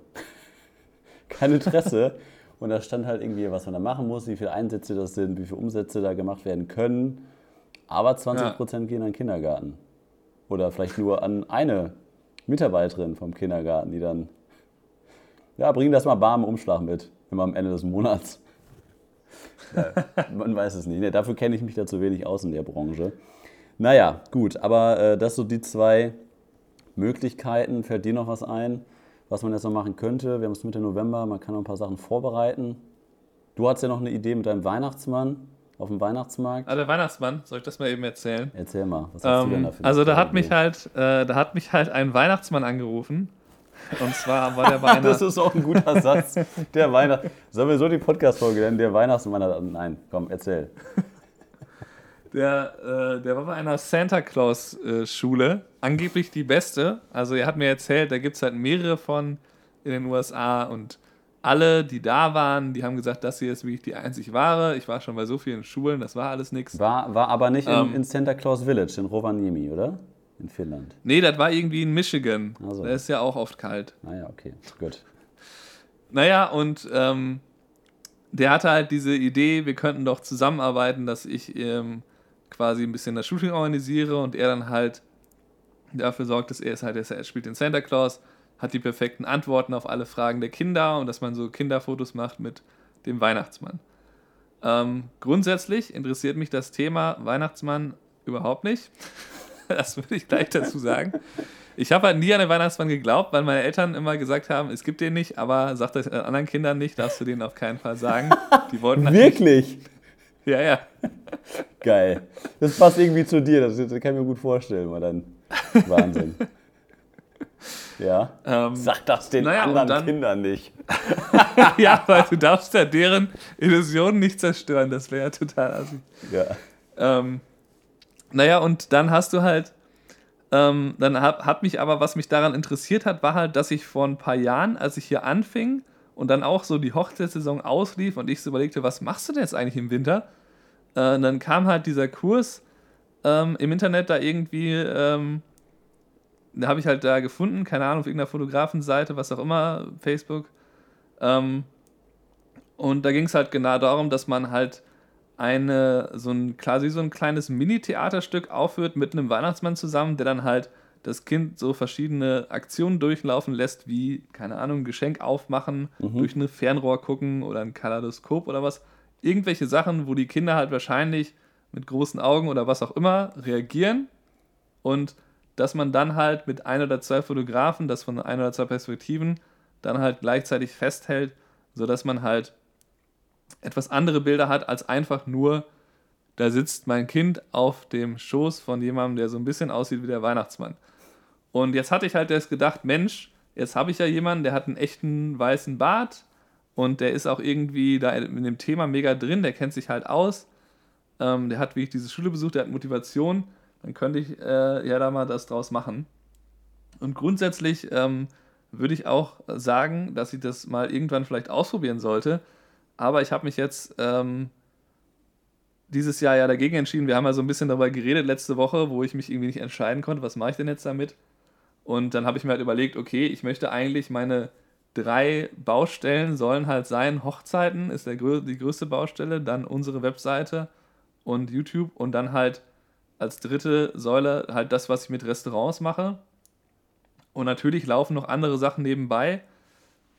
[LAUGHS] Kein Interesse. Und da stand halt irgendwie, was man da machen muss, wie viele Einsätze das sind, wie viele Umsätze da gemacht werden können. Aber 20% gehen an den Kindergarten. Oder vielleicht nur an eine Mitarbeiterin vom Kindergarten, die dann, ja, bring das mal bar im Umschlag mit, immer am Ende des Monats. Ja, man weiß es nicht. Ne, dafür kenne ich mich da zu wenig aus in der Branche. Naja, gut, aber äh, das so die zwei Möglichkeiten. Fällt dir noch was ein, was man jetzt noch machen könnte? Wir haben es Mitte November, man kann noch ein paar Sachen vorbereiten. Du hast ja noch eine Idee mit deinem Weihnachtsmann auf dem Weihnachtsmarkt. ah, der Weihnachtsmann, soll ich das mal eben erzählen? Erzähl mal, was hast du denn Ähm, da für also da hat mich halt, äh, da hat mich halt ein Weihnachtsmann angerufen. Und zwar war der [LAUGHS] einer, Das ist auch ein guter Satz. Der Weihnacht. Sollen wir so die Podcast-Folge nennen? Der Weihnachtsmann hat. Nein, komm, erzähl. Der, äh, der war bei einer Santa Claus äh, angeblich die beste. Also er hat mir erzählt, da gibt es halt mehrere von in den USA und alle, die da waren, die haben gesagt, das hier ist wirklich die einzig wahre. Ich war schon bei so vielen Schulen, das war alles nichts. War, war aber nicht in, Ähm. in Santa Claus Village in Rovaniemi, oder? In Finnland. Nee, das war irgendwie in Michigan. Ach so. Da ist ja auch oft kalt. Naja, okay, gut. Naja, und ähm, der hatte halt diese Idee, wir könnten doch zusammenarbeiten, dass ich ähm, quasi ein bisschen das Shooting organisiere und er dann halt dafür sorgt, dass er es halt, er spielt den Santa Claus, hat die perfekten Antworten auf alle Fragen der Kinder und dass man so Kinderfotos macht mit dem Weihnachtsmann. Ähm, grundsätzlich interessiert mich das Thema Weihnachtsmann überhaupt nicht. [LAUGHS] das würde ich gleich dazu sagen. Ich habe halt nie an den Weihnachtsmann geglaubt, weil meine Eltern immer gesagt haben, es gibt den nicht, aber sag das anderen Kindern nicht, darfst du denen auf keinen Fall sagen. Die wollten halt Wirklich? Ja, ja. Geil. Das passt irgendwie zu dir, das, das kann ich mir gut vorstellen, mal dann. Wahnsinn. Ja. Ähm, Sag das den naja, anderen dann, Kindern nicht. [LAUGHS] ja, weil du darfst ja deren Illusionen nicht zerstören. Das wäre ja total assi. Ja. Ähm, naja, und dann hast du halt, ähm, dann hat, hat mich aber, was mich daran interessiert hat, war halt, dass ich vor ein paar Jahren, als ich hier anfing und dann auch so die Hochzeitssaison auslief und ich so überlegte, was machst du denn jetzt eigentlich im Winter? Äh, dann kam halt dieser Kurs ähm, im Internet da irgendwie, ähm, habe ich halt da gefunden, keine Ahnung, auf irgendeiner Fotografenseite, was auch immer, Facebook. Ähm, und da ging es halt genau darum, dass man halt eine, so ein, quasi so ein kleines Mini-Theaterstück aufführt mit einem Weihnachtsmann zusammen, der dann halt das Kind so verschiedene Aktionen durchlaufen lässt, wie, keine Ahnung, ein Geschenk aufmachen, mhm. durch ein Fernrohr gucken oder ein Kaleidoskop oder was. Irgendwelche Sachen, wo die Kinder halt wahrscheinlich mit großen Augen oder was auch immer reagieren und dass man dann halt mit ein oder zwei Fotografen, das von ein oder zwei Perspektiven, dann halt gleichzeitig festhält, sodass man halt etwas andere Bilder hat als einfach nur, da sitzt mein Kind auf dem Schoß von jemandem, der so ein bisschen aussieht wie der Weihnachtsmann. Und jetzt hatte ich halt erst gedacht, Mensch, jetzt habe ich ja jemanden, der hat einen echten weißen Bart und der ist auch irgendwie da in dem Thema mega drin, der kennt sich halt aus. Ähm, der hat, wie ich diese Schule besucht, der hat Motivation dann könnte ich äh, ja da mal das draus machen. Und grundsätzlich ähm, würde ich auch sagen, dass ich das mal irgendwann vielleicht ausprobieren sollte. Aber ich habe mich jetzt ähm, dieses Jahr ja dagegen entschieden. Wir haben ja so ein bisschen darüber geredet letzte Woche, wo ich mich irgendwie nicht entscheiden konnte, was mache ich denn jetzt damit. Und dann habe ich mir halt überlegt, okay, ich möchte eigentlich meine drei Baustellen sollen halt sein. Hochzeiten ist der, die größte Baustelle, dann unsere Webseite und YouTube und dann halt als dritte Säule halt das, was ich mit Restaurants mache. Und natürlich laufen noch andere Sachen nebenbei.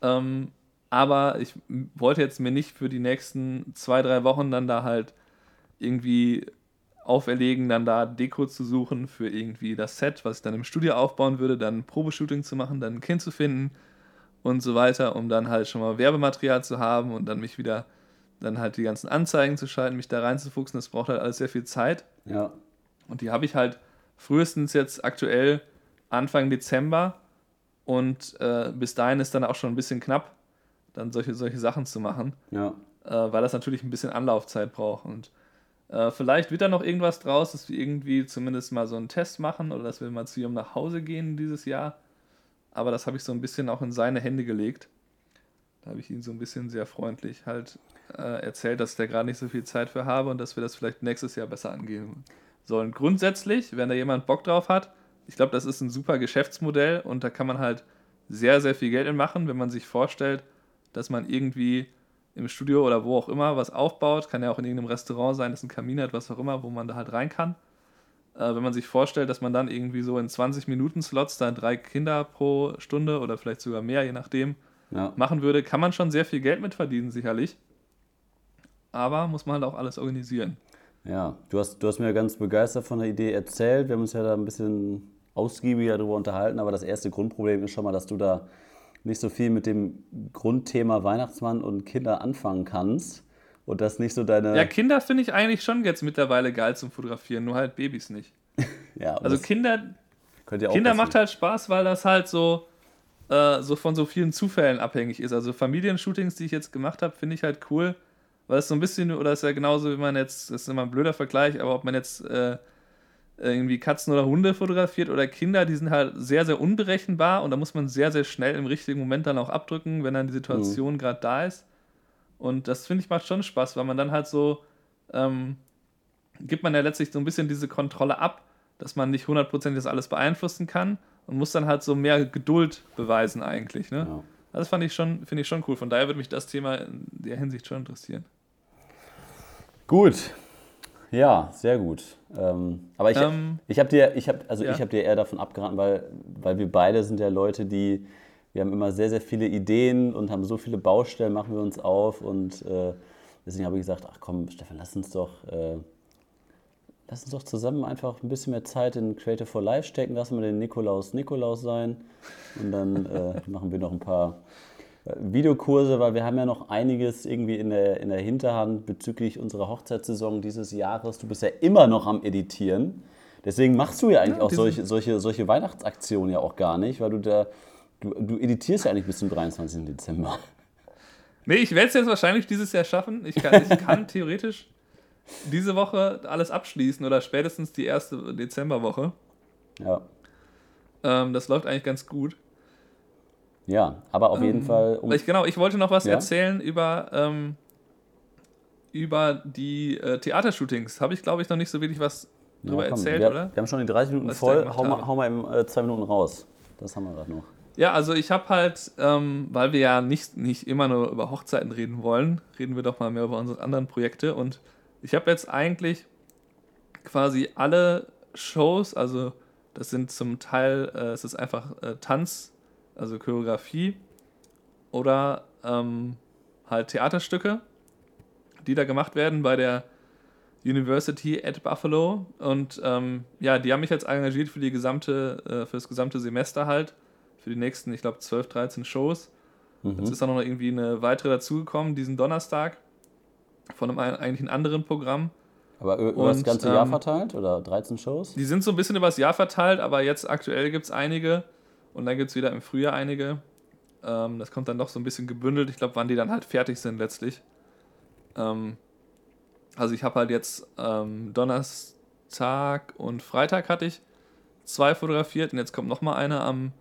Ähm, aber ich wollte jetzt mir nicht für die nächsten zwei, drei Wochen dann da halt irgendwie auferlegen, dann da Deko zu suchen für irgendwie das Set, was ich dann im Studio aufbauen würde, dann ein Probeshooting zu machen, dann ein Kind zu finden und so weiter, um dann halt schon mal Werbematerial zu haben und dann mich wieder, dann halt die ganzen Anzeigen zu schalten, mich da reinzufuchsen. Das braucht halt alles sehr viel Zeit. Ja. Und die habe ich halt frühestens jetzt aktuell Anfang Dezember. Und äh, bis dahin ist dann auch schon ein bisschen knapp, dann solche, solche Sachen zu machen. Ja. Äh, weil das natürlich ein bisschen Anlaufzeit braucht. Und äh, vielleicht wird da noch irgendwas draus, dass wir irgendwie zumindest mal so einen Test machen oder dass wir mal zu ihm nach Hause gehen dieses Jahr. Aber das habe ich so ein bisschen auch in seine Hände gelegt. Da habe ich ihn so ein bisschen sehr freundlich halt äh, erzählt, dass da gerade nicht so viel Zeit für habe und dass wir das vielleicht nächstes Jahr besser angehen sollen. Grundsätzlich, wenn da jemand Bock drauf hat, ich glaube, das ist ein super Geschäftsmodell und da kann man halt sehr, sehr viel Geld in machen, wenn man sich vorstellt, dass man irgendwie im Studio oder wo auch immer was aufbaut. Kann ja auch in irgendeinem Restaurant sein, das ein Kamin hat, was auch immer, wo man da halt rein kann. Äh, wenn man sich vorstellt, dass man dann irgendwie so in 20 Minuten Slots da drei Kinder pro Stunde oder vielleicht sogar mehr, je nachdem, ja. machen würde, kann man schon sehr viel Geld mit verdienen, sicherlich. Aber muss man halt auch alles organisieren. Ja, du hast, du hast mir ganz begeistert von der Idee erzählt. Wir haben uns ja da ein bisschen ausgiebiger darüber unterhalten, aber das erste Grundproblem ist schon mal, dass du da nicht so viel mit dem Grundthema Weihnachtsmann und Kinder anfangen kannst und das nicht so deine. Ja, Kinder finde ich eigentlich schon jetzt mittlerweile geil zum Fotografieren, nur halt Babys nicht. [LAUGHS] ja, also Kinder. Kinder macht halt Spaß, weil das halt so, äh, so von so vielen Zufällen abhängig ist. Also Familienshootings, die ich jetzt gemacht habe, finde ich halt cool weil es so ein bisschen, oder ist ja genauso, wie man jetzt, das ist immer ein blöder Vergleich, aber ob man jetzt äh, irgendwie Katzen oder Hunde fotografiert oder Kinder, die sind halt sehr, sehr unberechenbar und da muss man sehr, sehr schnell im richtigen Moment dann auch abdrücken, wenn dann die Situation mhm. gerade da ist. Und das finde ich macht schon Spaß, weil man dann halt so, ähm, gibt man ja letztlich so ein bisschen diese Kontrolle ab, dass man nicht hundertprozentig das alles beeinflussen kann und muss dann halt so mehr Geduld beweisen eigentlich. Ne? Ja. das fand ich schon, finde ich schon cool. Von daher würde mich das Thema in der Hinsicht schon interessieren. Gut. Ja, sehr gut. Ähm, aber ich, Ähm, ich habe dir, ich hab, also ja. ich habe dir eher davon abgeraten, weil, weil wir beide sind ja Leute, die, wir haben immer sehr, sehr viele Ideen und haben so viele Baustellen, machen wir uns auf und äh, deswegen habe ich gesagt, ach komm, Stefan, lass uns doch, äh, lass uns doch zusammen einfach ein bisschen mehr Zeit in Creative for Life stecken, lassen wir den Nikolaus Nikolaus sein und dann äh, [LAUGHS] machen wir noch ein paar äh, Videokurse, weil wir haben ja noch einiges irgendwie in der, in der Hinterhand bezüglich unserer Hochzeitssaison dieses Jahres. Du bist ja immer noch am Editieren. Deswegen machst du ja eigentlich Ja, auch solche, solche, solche Weihnachtsaktionen ja auch gar nicht, weil du da, du, du editierst ja eigentlich bis zum 23. Dezember. Nee, ich werde es jetzt wahrscheinlich dieses Jahr schaffen. Ich kann, ich kann [LAUGHS] theoretisch diese Woche alles abschließen oder spätestens die erste Dezemberwoche. Ja, Ähm, das läuft eigentlich ganz gut. ja aber auf jeden Fall. Um, Ich, genau, ich wollte noch was Ja? erzählen über, ähm, über die äh, Theatershootings. Habe ich, glaube ich, noch nicht so wirklich was drüber ja, komm, erzählt, wir, oder? Wir haben schon die 30 Minuten Was voll. Hau mal, hau mal in äh, zwei Minuten raus. Das haben wir gerade noch. Ja, also ich habe halt, ähm, weil wir ja nicht, nicht immer nur über Hochzeiten reden wollen, reden wir doch mal mehr über unsere anderen Projekte. Und ich habe jetzt eigentlich quasi alle Shows, also das sind zum Teil, äh, es ist einfach äh, Tanz, also Choreografie oder ähm, halt Theaterstücke, die da gemacht werden bei der University at Buffalo. Und ähm, ja, die haben mich jetzt engagiert für die gesamte, äh, für das gesamte Semester halt, für die nächsten, ich glaube, 12, 13 Shows. Mhm. Jetzt ist auch noch irgendwie eine weitere dazugekommen, diesen Donnerstag, von einem eigentlich einem anderen Programm. Aber über, über das Und, ganze Jahr ähm, verteilt oder 13 Shows? Die sind so ein bisschen übers Jahr verteilt, aber jetzt aktuell gibt es einige und dann gibt es wieder im Frühjahr einige. Ähm, das kommt dann doch so ein bisschen gebündelt. Ich glaube, wann die dann halt fertig sind letztlich. Ähm, also ich habe halt jetzt ähm, Donnerstag und Freitag hatte ich zwei fotografiert und jetzt kommt noch mal eine am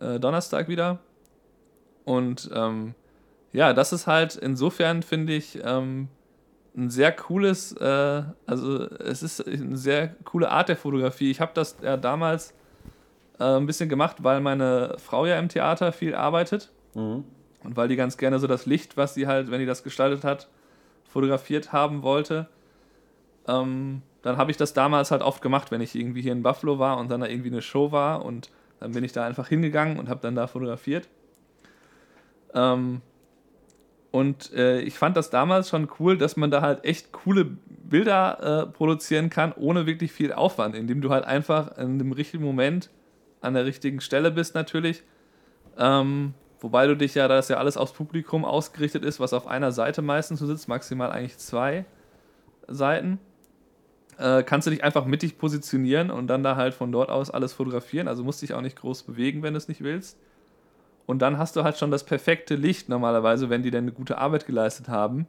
äh, Donnerstag wieder. Und ähm, ja, das ist halt insofern, finde ich, ähm, ein sehr cooles, äh, also es ist eine sehr coole Art der Fotografie. Ich habe das ja damals äh, ein bisschen gemacht, weil meine Frau ja im Theater viel arbeitet Mhm. und weil die ganz gerne so das Licht, was sie halt, wenn die das gestaltet hat, fotografiert haben wollte. Ähm, dann habe ich das damals halt oft gemacht, wenn ich irgendwie hier in Buffalo war und dann da irgendwie eine Show war und dann bin ich da einfach hingegangen und habe dann da fotografiert. Ähm, und äh, ich fand das damals schon cool, dass man da halt echt coole Bilder äh, produzieren kann, ohne wirklich viel Aufwand, indem du halt einfach in dem richtigen Moment an der richtigen Stelle bist natürlich. Ähm, wobei du dich ja, da das ja alles aufs Publikum ausgerichtet ist, was auf einer Seite meistens so sitzt, maximal eigentlich zwei Seiten, äh, kannst du dich einfach mittig positionieren und dann da halt von dort aus alles fotografieren. Also musst dich auch nicht groß bewegen, wenn du es nicht willst. Und dann hast du halt schon das perfekte Licht normalerweise, wenn die denn eine gute Arbeit geleistet haben.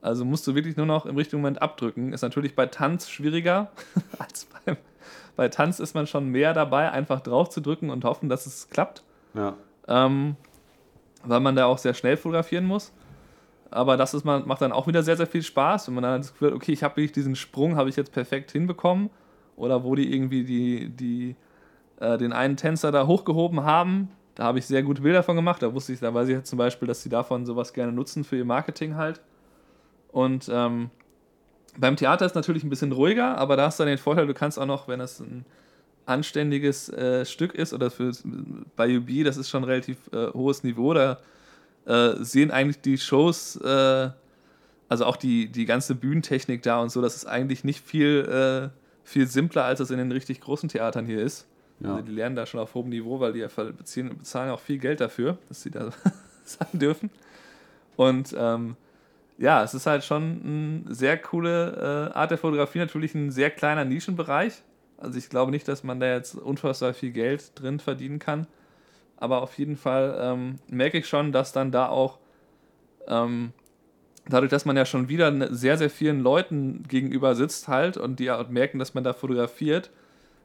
Also musst du wirklich nur noch im richtigen Moment abdrücken. Ist natürlich bei Tanz schwieriger [LAUGHS] als beim. Bei Tanz ist man schon mehr dabei, einfach drauf zu drücken und hoffen, dass es klappt. Ja. Ähm, weil man da auch sehr schnell fotografieren muss. Aber das ist, man, macht dann auch wieder sehr, sehr viel Spaß, wenn man dann das Gefühl hat, okay, ich habe wirklich diesen Sprung, habe ich jetzt perfekt hinbekommen. Oder wo die irgendwie die, die, äh, den einen Tänzer da hochgehoben haben. Da habe ich sehr gute Bilder von gemacht. Da wusste ich, da weiß ich jetzt zum Beispiel, dass sie davon sowas gerne nutzen für ihr Marketing halt. Und ähm, beim Theater ist natürlich ein bisschen ruhiger, aber da hast du dann den Vorteil, du kannst auch noch, wenn das ein anständiges äh, Stück ist oder für bei UB, das ist schon ein relativ äh, hohes Niveau, da äh, sehen eigentlich die Shows, äh, also auch die, die ganze Bühnentechnik da und so, das ist eigentlich nicht viel, äh, viel simpler, als es in den richtig großen Theatern hier ist. Ja. Also die lernen da schon auf hohem Niveau, weil die ja beziehen, bezahlen auch viel Geld dafür, [LAUGHS] dass sie da [LAUGHS] sein dürfen. Und ähm, ja, es ist halt schon eine sehr coole äh, Art der Fotografie, natürlich ein sehr kleiner Nischenbereich. Also ich glaube nicht, dass man da jetzt unfassbar viel Geld drin verdienen kann. Aber auf jeden Fall ähm, merke ich schon, dass dann da auch ähm, dadurch, dass man ja schon wieder ne- sehr, sehr vielen Leuten gegenüber sitzt halt und die auch merken, dass man da fotografiert,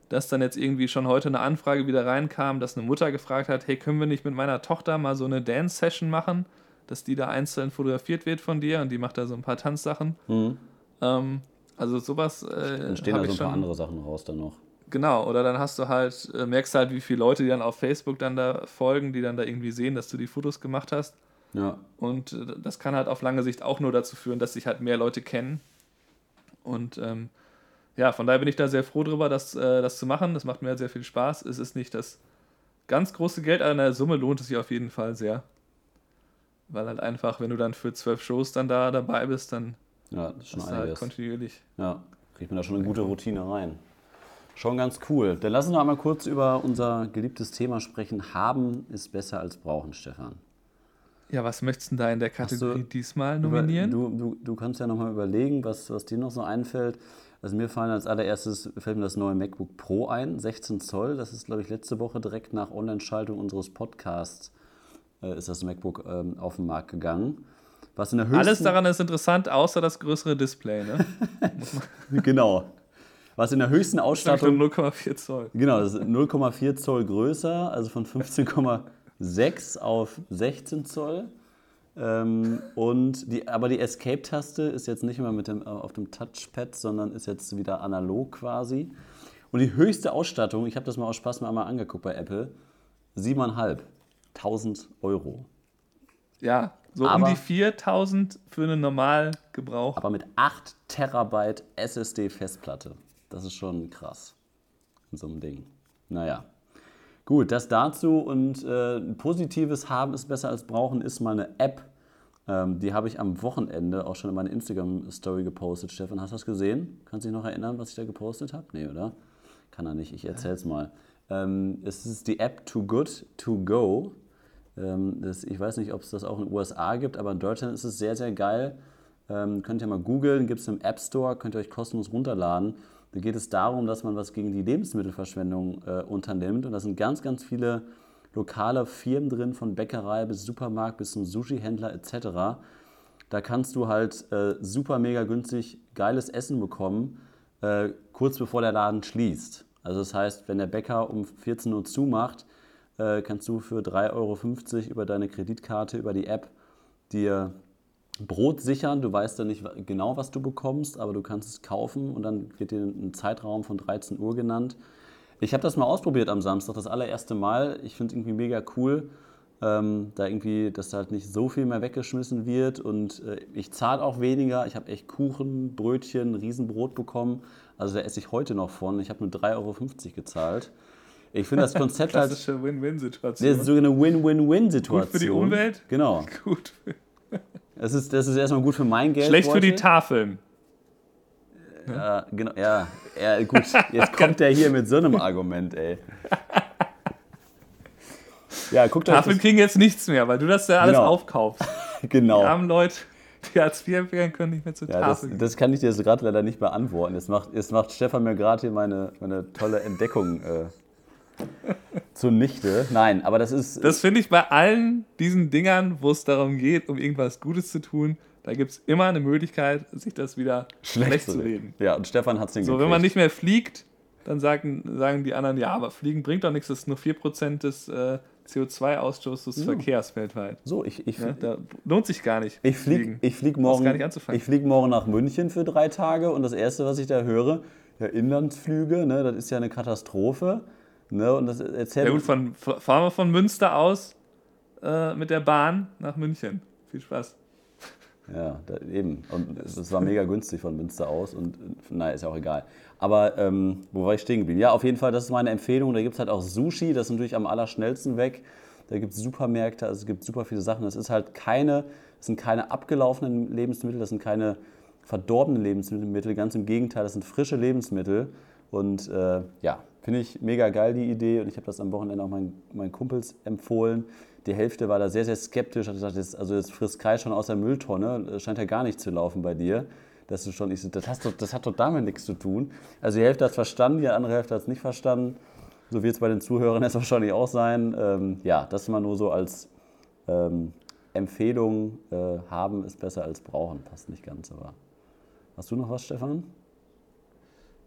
dass dann jetzt irgendwie schon heute eine Anfrage wieder reinkam, dass eine Mutter gefragt hat, hey, können wir nicht mit meiner Tochter mal so eine Dance-Session machen, dass die da einzeln fotografiert wird von dir und die macht da so ein paar Tanzsachen. Mhm. Ähm, also sowas äh, Entstehen da so ein paar andere Sachen raus dann noch. Genau, oder dann hast du halt, äh, merkst halt, wie viele Leute die dann auf Facebook dann da folgen, die dann da irgendwie sehen, dass du die Fotos gemacht hast. Ja. Und äh, das kann halt auf lange Sicht auch nur dazu führen, dass sich halt mehr Leute kennen. Und ähm, ja, von daher bin ich da sehr froh drüber, das, äh, das zu machen. Das macht mir halt sehr viel Spaß. Es ist nicht das ganz große Geld, aber in der Summe lohnt es sich auf jeden Fall sehr. Weil halt einfach, wenn du dann für zwölf Shows dann da dabei bist, dann Ja, das ist schon halt kontinuierlich. Ja, kriegt man da schon eine gute Routine rein. Schon ganz cool. Dann lass uns noch einmal kurz über unser geliebtes Thema sprechen. Haben ist besser als brauchen, Stefan. Ja, was möchtest du da in der Kategorie diesmal Über- nominieren? Du, du, du kannst ja nochmal überlegen, was, was dir noch so einfällt. Also mir fallen als allererstes fällt mir das neue MacBook Pro ein, 16 Zoll. Das ist, glaube ich, letzte Woche direkt nach Online-Schaltung unseres Podcasts äh, ist das MacBook ähm, auf den Markt gegangen. Was in der höchsten, Alles daran ist interessant, außer das größere Display, ne? [LAUGHS] [LAUGHS] Genau. Was in der höchsten Ausstattung Achtung, 0,4 Zoll. Genau, das ist 0,4 Zoll größer, also von 15,6 auf 16 Zoll. Ähm, und die, aber die Escape-Taste ist jetzt nicht mehr mit dem, äh, auf dem Touchpad, sondern ist jetzt wieder analog quasi. Und die höchste Ausstattung, ich habe das mal aus Spaß mal einmal angeguckt bei Apple, 7.500 Euro. Ja, so Aber- um die 4000 für einen Normalgebrauch. Aber mit 8 Terabyte SSD-Festplatte. Das ist schon krass. In so einem Ding. Naja. Gut, das dazu. Und äh, positives Haben ist besser als brauchen ist mal eine App. Ähm, die habe ich am Wochenende auch schon in meine Instagram-Story gepostet. Stefan, hast du das gesehen? Kannst du dich noch erinnern, was ich da gepostet habe? Nee, oder? Kann er nicht. Ich erzähl's mal. Ähm, es ist die App Too Good To Go. Ähm, das, ich weiß nicht, ob es das auch in den USA gibt, aber in Deutschland ist es sehr, sehr geil. Ähm, könnt ihr mal googeln, gibt es im App Store, könnt ihr euch kostenlos runterladen. Da geht es darum, dass man was gegen die Lebensmittelverschwendung äh, unternimmt. Und da sind ganz, ganz viele lokale Firmen drin, von Bäckerei bis Supermarkt bis zum Sushi-Händler etc. Da kannst du halt äh, super mega günstig geiles Essen bekommen, äh, kurz bevor der Laden schließt. Also das heißt, wenn der Bäcker um 14 Uhr zumacht, äh, kannst du für 3,50 Euro über deine Kreditkarte, über die App dir Brot sichern. Du weißt ja nicht genau, was du bekommst, aber du kannst es kaufen und dann wird dir ein Zeitraum von 13 Uhr genannt. Ich habe das mal ausprobiert am Samstag, das allererste Mal. Ich finde es irgendwie mega cool, ähm, da irgendwie, dass da halt nicht so viel mehr weggeschmissen wird und äh, ich zahle auch weniger. Ich habe echt Kuchen, Brötchen, Riesenbrot bekommen. Also da esse ich heute noch von. Ich habe nur 3,50 Euro gezahlt. Ich finde das Konzept [LAUGHS] halt, Klassische Win-Win-Situation. das ist so eine Win-Win-Win-Situation. Gut für die Umwelt. Genau. [LAUGHS] Gut. Das ist, das ist erstmal gut für mein Geld. Schlecht für die Tafeln. Ja, genau, ja, ja, gut. Jetzt [LAUGHS] kommt der hier mit so einem Argument, ey. [LAUGHS] Ja, guckt euch Tafeln kriegen jetzt nichts mehr, weil du das ja alles Genau. aufkaufst. das, [LAUGHS] genau. Die armen Leute, die Hartz IV empfehlen können nicht mehr zur Ja, das, Tafel gehen. das kann ich dir jetzt gerade leider nicht beantworten. Jetzt macht, jetzt macht Stefan mir gerade hier meine, meine tolle Entdeckung äh, zunichte. Nein, aber das ist. Das finde ich bei allen diesen Dingern, wo es darum geht, um irgendwas Gutes zu tun, da gibt es immer eine Möglichkeit, sich das wieder schlecht, zu reden. Ja, und Stefan hat es den So, wenn man nicht mehr fliegt, dann sagen, sagen die anderen, ja, aber Fliegen bringt doch nichts, das ist nur 4% des äh, CO2-Ausstoßes des Ja. Verkehrs weltweit. So, ich, ich, Ne? Da lohnt sich gar nicht. Ich fliege ich flieg morgen, ich flieg morgen nach München für drei Tage und das Erste, was ich da höre, ja, Inlandsflüge, ne, das ist ja eine Katastrophe. Ne, und das erzählt Ja gut, von, fahren wir von Münster aus äh, mit der Bahn nach München. Viel Spaß. Ja, da, eben. Und das war mega günstig von Münster aus und naja, ist ja auch egal. Aber ähm, wo war ich stehen geblieben? Ja, auf jeden Fall, das ist meine Empfehlung. Da gibt es halt auch Sushi, das ist natürlich am allerschnellsten weg. Da gibt es Supermärkte, also es gibt super viele Sachen. Das ist halt keine, das sind keine abgelaufenen Lebensmittel, das sind keine verdorbenen Lebensmittel, ganz im Gegenteil, das sind frische Lebensmittel. Und äh, ja, finde ich mega geil die Idee und ich habe das am Wochenende auch meinen, meinen Kumpels empfohlen. Die Hälfte war da sehr, sehr skeptisch, hat gesagt, jetzt, also jetzt frisst Kai schon aus der Mülltonne, das scheint ja gar nicht zu laufen bei dir. Dass du schon, ich so, das, hast doch, das hat doch damit nichts zu tun. Also die Hälfte hat es verstanden, die andere Hälfte hat es nicht verstanden. So wird es bei den Zuhörern jetzt [LAUGHS] wahrscheinlich auch sein. Ähm, ja, das mal nur so als ähm, Empfehlung äh, haben ist besser als brauchen. Passt nicht ganz, aber. Hast du noch was, Stefan?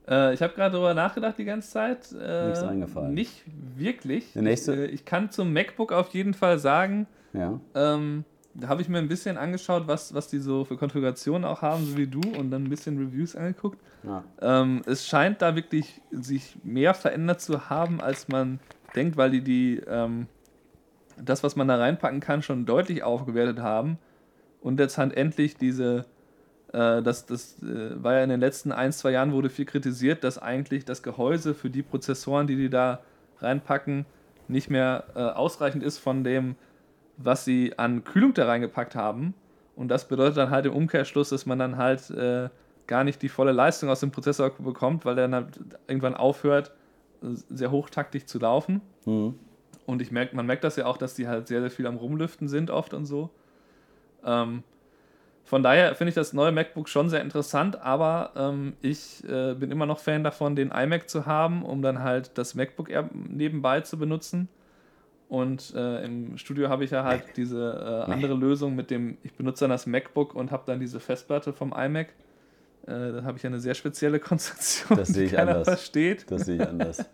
Äh, ich habe gerade darüber nachgedacht die ganze Zeit. Äh, Nichts eingefallen. Nicht wirklich. Der nächste- Ich, äh, ich kann zum MacBook auf jeden Fall sagen, Ja. ähm, da habe ich mir ein bisschen angeschaut, was, was die so für Konfigurationen auch haben, so wie du, und dann ein bisschen Reviews angeguckt. Ja. Ähm, es scheint da wirklich sich mehr verändert zu haben, als man denkt, weil die, die ähm, das, was man da reinpacken kann, schon deutlich aufgewertet haben. Und jetzt halt endlich diese, das, das äh, war ja in den letzten ein, zwei Jahren wurde viel kritisiert, dass eigentlich das Gehäuse für die Prozessoren, die die da reinpacken, nicht mehr äh, ausreichend ist von dem, was sie an Kühlung da reingepackt haben. Und das bedeutet dann halt im Umkehrschluss, dass man dann halt äh, gar nicht die volle Leistung aus dem Prozessor bekommt, weil der dann halt irgendwann aufhört, sehr hochtaktig zu laufen. Mhm. Und ich merk, man merkt das ja auch, dass die halt sehr, sehr viel am Rumlüften sind oft und so. Ähm, von daher finde ich das neue MacBook schon sehr interessant, aber ähm, ich äh, bin immer noch Fan davon, den iMac zu haben, um dann halt das MacBook Air nebenbei zu benutzen. Und äh, im Studio habe ich ja halt diese äh, andere Lösung mit dem, ich benutze dann das MacBook und habe dann diese Festplatte vom iMac. Äh, da habe ich ja eine sehr spezielle [LAUGHS] Konstruktion, Das sehe die ich keiner anders. versteht. Das sehe ich anders.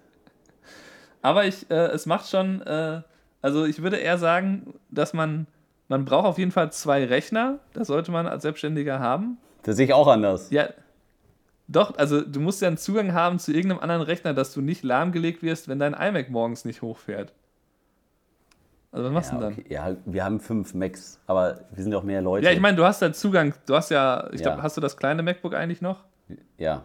[LAUGHS] Aber ich, äh, es macht schon, äh, also ich würde eher sagen, dass man, man braucht auf jeden Fall zwei Rechner. Das sollte man als Selbstständiger haben. Das sehe ich auch anders. Ja, doch, also du musst ja einen Zugang haben zu irgendeinem anderen Rechner, dass du nicht lahmgelegt wirst, wenn dein iMac morgens nicht hochfährt. Also was machst du Ja, denn dann? okay. ja, wir haben fünf Macs, aber wir sind ja auch mehr Leute. Ja, ich meine, du hast halt Zugang, du hast ja, ich Ja. glaube, hast du das kleine MacBook eigentlich noch? Ja.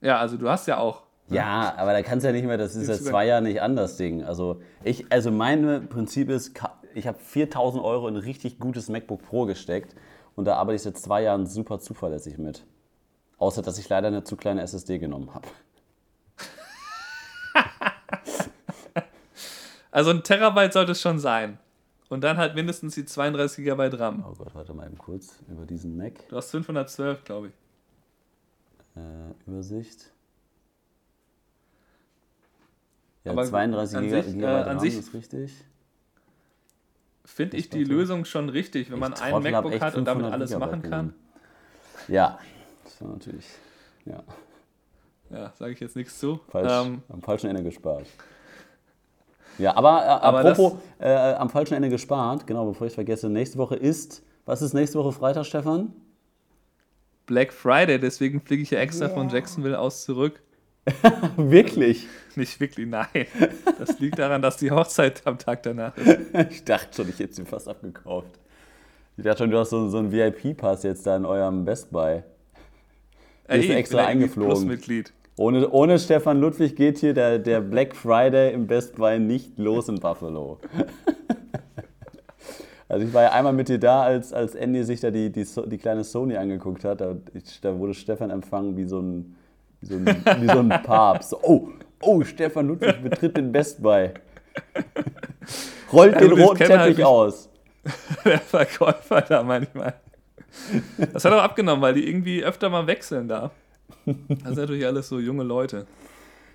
Ja, also du hast ja auch. Ja, aber da kannst du ja nicht mehr, das ist seit Zugang. zwei Jahren nicht anders Ding. Also ich, also mein Prinzip ist, ich habe 4000 Euro in ein richtig gutes MacBook Pro gesteckt und da arbeite ich seit zwei Jahren super zuverlässig mit. Außer, dass ich leider eine zu kleine SSD genommen habe. [LAUGHS] Also ein Terabyte sollte es schon sein. Und dann halt mindestens die 32 GB RAM. Oh Gott, warte mal eben kurz über diesen Mac. Du hast 512, glaube ich. Äh, Übersicht. Ja, Aber 32 an Giga- sich, äh, Gigabyte an RAM sich- ist richtig. Finde ich die. Lösung schon richtig, wenn man ein MacBook hat und damit 500 alles Gigabyte machen kann. Ja, das war natürlich ja, Ja, sage ich jetzt nichts zu. falsch, Ähm, am falschen Ende gespart. Ja, aber, äh, Aber apropos äh, am falschen Ende gespart, genau, bevor ich es vergesse, nächste Woche ist, was ist nächste Woche Freitag, Stefan? Black Friday, deswegen fliege ich ja extra von Jacksonville aus zurück. [LAUGHS] Wirklich? Nicht wirklich, nein. Das liegt daran, dass die Hochzeit am Tag danach ist. [LAUGHS] Ich dachte schon, ich hätte sie fast abgekauft. Ich dachte schon, du hast so, so einen VIP-Pass jetzt da in eurem Best Buy. Bist du ich extra eingeflogen? Ohne, ohne Stefan Ludwig geht hier der, der Black Friday im Best Buy nicht los in Buffalo. [LAUGHS] Also ich war ja einmal mit dir da, als, als Andy sich da die, die, die kleine Sony angeguckt hat. Da, ich, da wurde Stefan empfangen wie so ein, wie so ein, wie so ein Papst. Oh, oh, Stefan Ludwig betritt den Best Buy. Rollt Ja, den roten halt Teppich nicht- aus. [LAUGHS] Der Verkäufer da manchmal. Das hat auch abgenommen, weil die irgendwie öfter mal wechseln da. Das sind natürlich alles so junge Leute.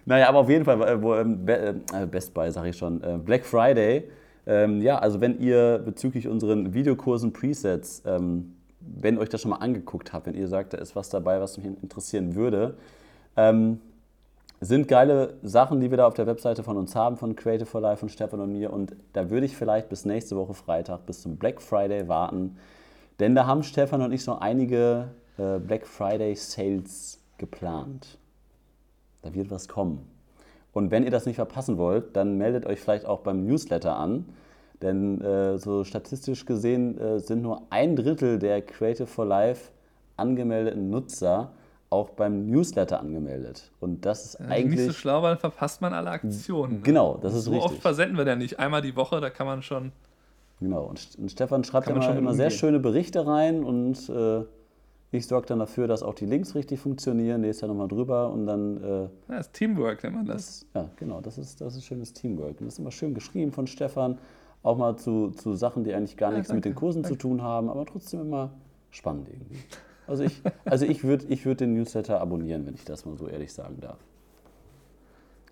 Naja, aber auf jeden Fall, äh, wo, ähm, Be äh, Best Buy sage ich schon, äh, Black Friday. Ähm, ja, also wenn ihr bezüglich unseren Videokursen Presets, ähm, wenn euch das schon mal angeguckt habt, wenn ihr sagt, da ist was dabei, was mich interessieren würde, ähm, sind geile Sachen, die wir da auf der Webseite von uns haben, von Creative for Life, von Stefan und mir. Und da würde ich vielleicht bis nächste Woche Freitag, bis zum Black Friday warten. Denn da haben Stefan und ich so einige äh, Black Friday Sales geplant. Da wird was kommen. Und wenn ihr das nicht verpassen wollt, dann meldet euch vielleicht auch beim Newsletter an. Denn äh, so statistisch gesehen äh, sind nur ein Drittel der Creative for Life angemeldeten Nutzer auch beim Newsletter angemeldet. Und das ist Wenn man nicht so eigentlich. schlau war, dann verpasst man alle Aktionen. ne? Genau, das ist so richtig. oft versenden wir ja nicht. Einmal die Woche, da kann man schon. Genau. Und St- und Stefan schreibt immer, man schon mit immer sehr schöne Berichte rein und äh, ich sorge dann dafür, dass auch die Links richtig funktionieren, lese ja nochmal drüber und dann. Äh, Ja, das ist Teamwork nennt man das. Das, ja, genau, das ist, das ist schönes Teamwork. Und das ist immer schön geschrieben von Stefan, auch mal zu, zu Sachen, die eigentlich gar Ja, nichts mit danke, den Kursen zu tun haben, aber trotzdem immer spannend irgendwie. Also ich, also ich würde ich würd den Newsletter abonnieren, wenn ich das mal so ehrlich sagen darf.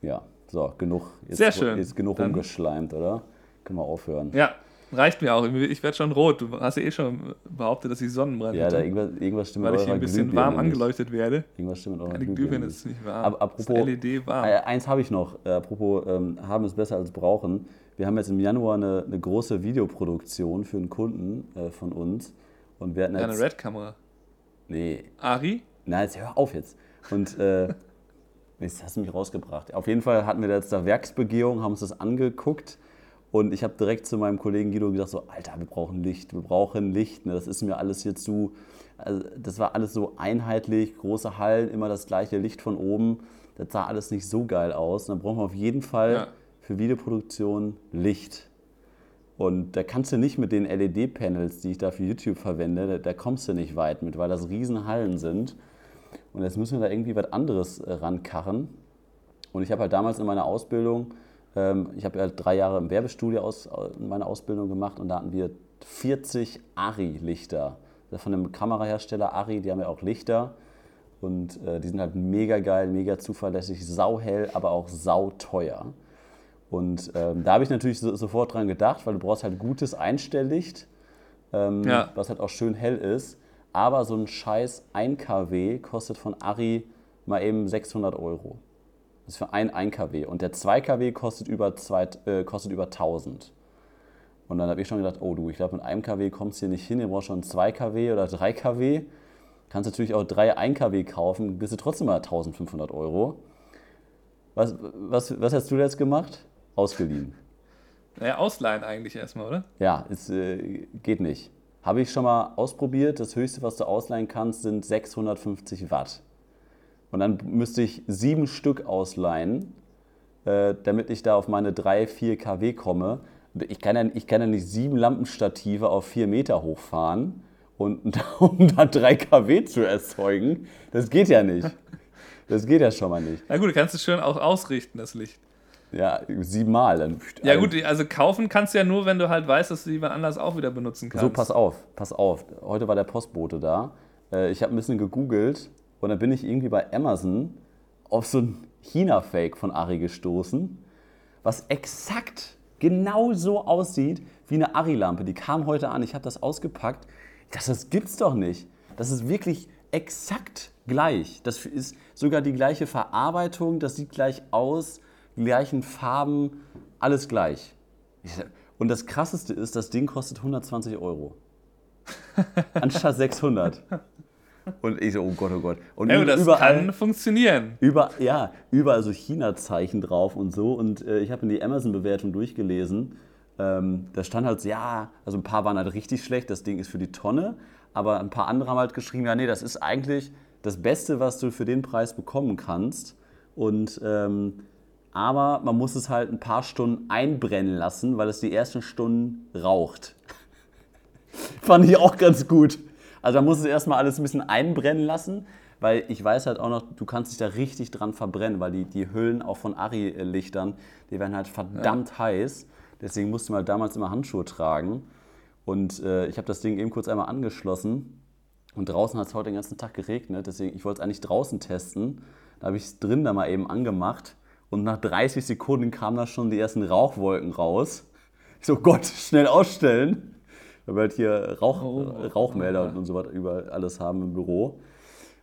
Ja, so, genug. Jetzt, Sehr schön. Jetzt genug Dann- rumgeschleimt, oder? Können wir aufhören. Ja, Reicht mir auch. Ich werde schon rot. Du hast ja eh schon behauptet, dass ich Sonnenbrand Ja, da hätte, irgendwas, irgendwas stimmt weil ich hier ein bisschen Glühbirne warm nicht. angeleuchtet werde. Irgendwas stimmt mit eurer Glühbirne Glühbirne nicht. ist nicht warm. Ab, apropos, das LED warm. Äh, eins habe ich noch. Äh, apropos, ähm, haben ist besser als brauchen. Wir haben jetzt im Januar eine, eine große Videoproduktion für einen Kunden äh, von uns. Und wir hatten Ja, jetzt. eine Red-Kamera. Nee, Ari? nein, jetzt hör auf jetzt. Und äh, [LAUGHS] jetzt hast du mich rausgebracht. Auf jeden Fall hatten wir jetzt da Werksbegehung, haben uns das angeguckt. Und ich habe direkt zu meinem Kollegen Guido gesagt: so, Alter, wir brauchen Licht, wir brauchen Licht. Ne? Das ist mir alles hier zu. Also, das war alles so einheitlich, große Hallen, immer das gleiche Licht von oben. Das sah alles nicht so geil aus. Und dann brauchen wir auf jeden Fall Ja. für Videoproduktion Licht. Und da kannst du nicht mit den LED-Panels, die ich da für YouTube verwende, da, da kommst du nicht weit mit, weil das riesen Hallen sind. Und jetzt müssen wir da irgendwie was anderes äh, rankarren. Und ich habe halt damals in meiner Ausbildung, ähm, ich habe ja drei Jahre im Werbestudio aus, in meiner Ausbildung gemacht und da hatten wir 40 Ari-Lichter. Von dem Kamerahersteller Ari, die haben ja auch Lichter. Und äh, die sind halt mega geil, mega zuverlässig, sauhell, aber auch sauteuer. Und ähm, da habe ich natürlich so, sofort dran gedacht, weil du brauchst halt gutes Einstelllicht, ähm, Ja. was halt auch schön hell ist. Aber so ein scheiß 1 kW kostet von Ari mal eben 600 Euro. Das ist für ein 1 kW. Und der 2 kW kostet über, zwei, äh, kostet über 1000. Und dann habe ich schon gedacht, oh du, ich glaube mit einem kW kommst du hier nicht hin, ihr brauchst schon 2 kW oder 3 kW. Kannst natürlich auch drei 1 kW kaufen, bist du trotzdem mal 1500 Euro. Was, was, was hast du jetzt gemacht? Ausgeliehen. Naja, ausleihen eigentlich erstmal, oder? Ja, es äh, geht nicht. Habe ich schon mal ausprobiert. Das höchste, was du ausleihen kannst, sind 650 Watt. Und dann müsste ich sieben Stück ausleihen, äh, damit ich da auf meine 3, 4 kW komme. Ich kann, ja, ich kann ja nicht sieben Lampenstative auf 4 Meter hochfahren, und, [LAUGHS] um da 3 kW zu erzeugen. Das geht ja nicht. Das geht ja schon mal nicht. Na gut, du kannst es schön auch ausrichten, das Licht. Ja, siebenmal. Dann, Ja gut, also kaufen kannst du ja nur, wenn du halt weißt, dass du jemand anders auch wieder benutzen kannst. So, pass auf, pass auf. Heute war der Postbote da. Äh, Ich habe ein bisschen gegoogelt und dann bin ich irgendwie bei Amazon auf so ein China-Fake von Ari gestoßen, was exakt genau so aussieht wie eine Ari-Lampe. Die kam heute an, ich habe das ausgepackt. Dachte, das gibt's doch nicht. Das ist wirklich exakt gleich. Das ist sogar die gleiche Verarbeitung, das sieht gleich aus, gleichen Farben, alles gleich. Und das Krasseste ist, das Ding kostet 120 Euro. [LAUGHS] Anstatt 600. Und ich so, oh Gott, oh Gott. Und gut, das überall, kann funktionieren. über, ja, überall so China-Zeichen drauf und so. Und äh, ich habe in die Amazon-Bewertung durchgelesen. Ähm, da stand halt, so, ja, also ein paar waren halt richtig schlecht, das Ding ist für die Tonne. Aber ein paar andere haben halt geschrieben, ja, nee, das ist eigentlich das Beste, was du für den Preis bekommen kannst. Und, ähm, aber man muss es halt ein paar Stunden einbrennen lassen, weil es die ersten Stunden raucht. [LAUGHS] Fand ich auch ganz gut. Also da muss es erstmal alles ein bisschen einbrennen lassen, weil ich weiß halt auch noch, du kannst dich da richtig dran verbrennen, weil die, die Hüllen auch von Ari-Lichtern, die werden halt verdammt heiß. Deswegen musste man damals immer Handschuhe tragen. Und äh, ich habe das Ding eben kurz einmal angeschlossen. Und draußen hat es heute den ganzen Tag geregnet. Deswegen, ich wollte es eigentlich draußen testen. Da habe ich es drin da mal eben angemacht. Und nach 30 Sekunden kamen da schon die ersten Rauchwolken raus. Ich so, Gott, schnell ausstellen. Weil wir halt hier Rauch, Oh. Rauchmelder und, und so was überall alles haben im Büro.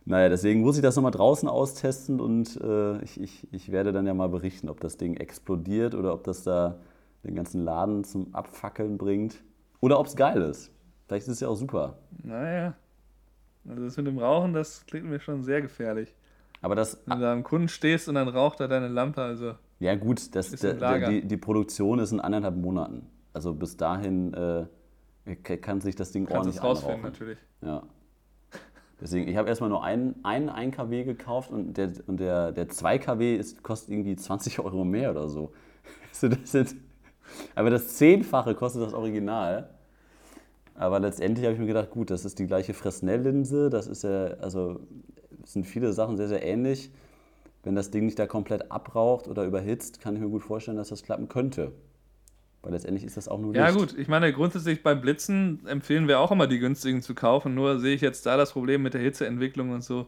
Naja, deswegen muss ich das nochmal draußen austesten und äh, ich, ich, ich werde dann ja mal berichten, ob das Ding explodiert oder ob das da den ganzen Laden zum Abfackeln bringt. Oder ob es geil ist. Vielleicht ist es ja auch super. Naja. Also das mit dem Rauchen, das klingt mir schon sehr gefährlich. Aber das, Wenn du da am Kunden stehst und dann raucht er deine Lampe, also. ja gut, das, Ist die, die Produktion ist in anderthalb Monaten. Also bis dahin äh, kann sich das Ding Kannst ordentlich es rausfinden, natürlich. Ja. Deswegen, ich habe erstmal nur einen, einen 1 kW gekauft und der, und der, der 2 kW ist, kostet irgendwie 20 Euro mehr oder so. [LAUGHS] Also das sind, aber das Zehnfache kostet das Original. Aber letztendlich habe ich mir gedacht, gut, das ist die gleiche Fresnel-Linse, das ist ja, also sind viele Sachen sehr, sehr ähnlich. Wenn das Ding nicht da komplett abraucht oder überhitzt, kann ich mir gut vorstellen, dass das klappen könnte. Weil letztendlich ist das auch nur Ja, Licht. gut, ich meine, grundsätzlich bei Blitzen empfehlen wir auch immer die günstigen zu kaufen. Nur sehe ich jetzt da das Problem mit der Hitzeentwicklung und so,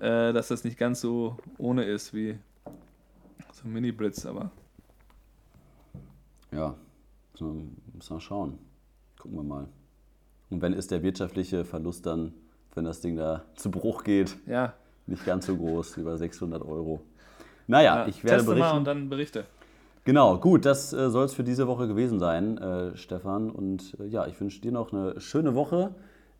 äh, dass das nicht ganz so ohne ist wie so ein Mini-Blitz, aber Ja. So, müssen wir schauen. Gucken wir mal. Und wenn ist der wirtschaftliche Verlust dann, wenn das Ding da [LAUGHS] zu Bruch geht, Ja, nicht ganz so groß, über 600 Euro. Naja, ja. ich werde berichten. mal und dann berichte. Genau, gut, das äh, soll es für diese Woche gewesen sein, äh, Stefan. Und äh, ja, ich wünsche dir noch eine schöne Woche.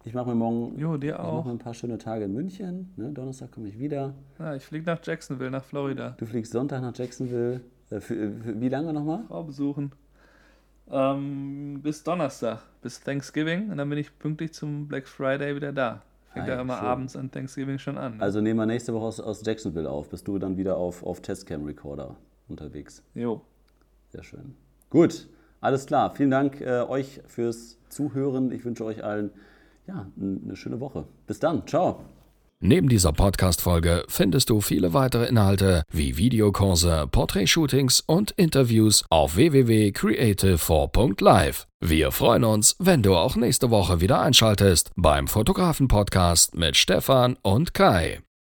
Ich mache mir morgen Jo, dir auch. ein paar schöne Tage in München. Ne? Donnerstag komme ich wieder. Ja, ich fliege nach Jacksonville, nach Florida. Du fliegst Sonntag nach Jacksonville. Äh, für, für, wie lange nochmal? Frau besuchen. Ähm, bis Donnerstag, bis Thanksgiving. Und dann bin ich pünktlich zum Black Friday wieder da. Fängt ja immer schön. abends an Thanksgiving schon an. ne? Also nehmen wir nächste Woche aus, aus Jacksonville auf. Bist du dann wieder auf, auf Testcam-Recorder unterwegs. jo. Sehr schön. Gut, alles klar. Vielen Dank äh, euch fürs Zuhören. Ich wünsche euch allen ja, eine schöne Woche. Bis dann. Ciao. Neben dieser Podcast-Folge findest du viele weitere Inhalte wie Videokurse, Porträtshootings und Interviews auf www.creative4.live. Wir freuen uns, wenn du auch nächste Woche wieder einschaltest beim Fotografen-Podcast mit Stefan und Kai.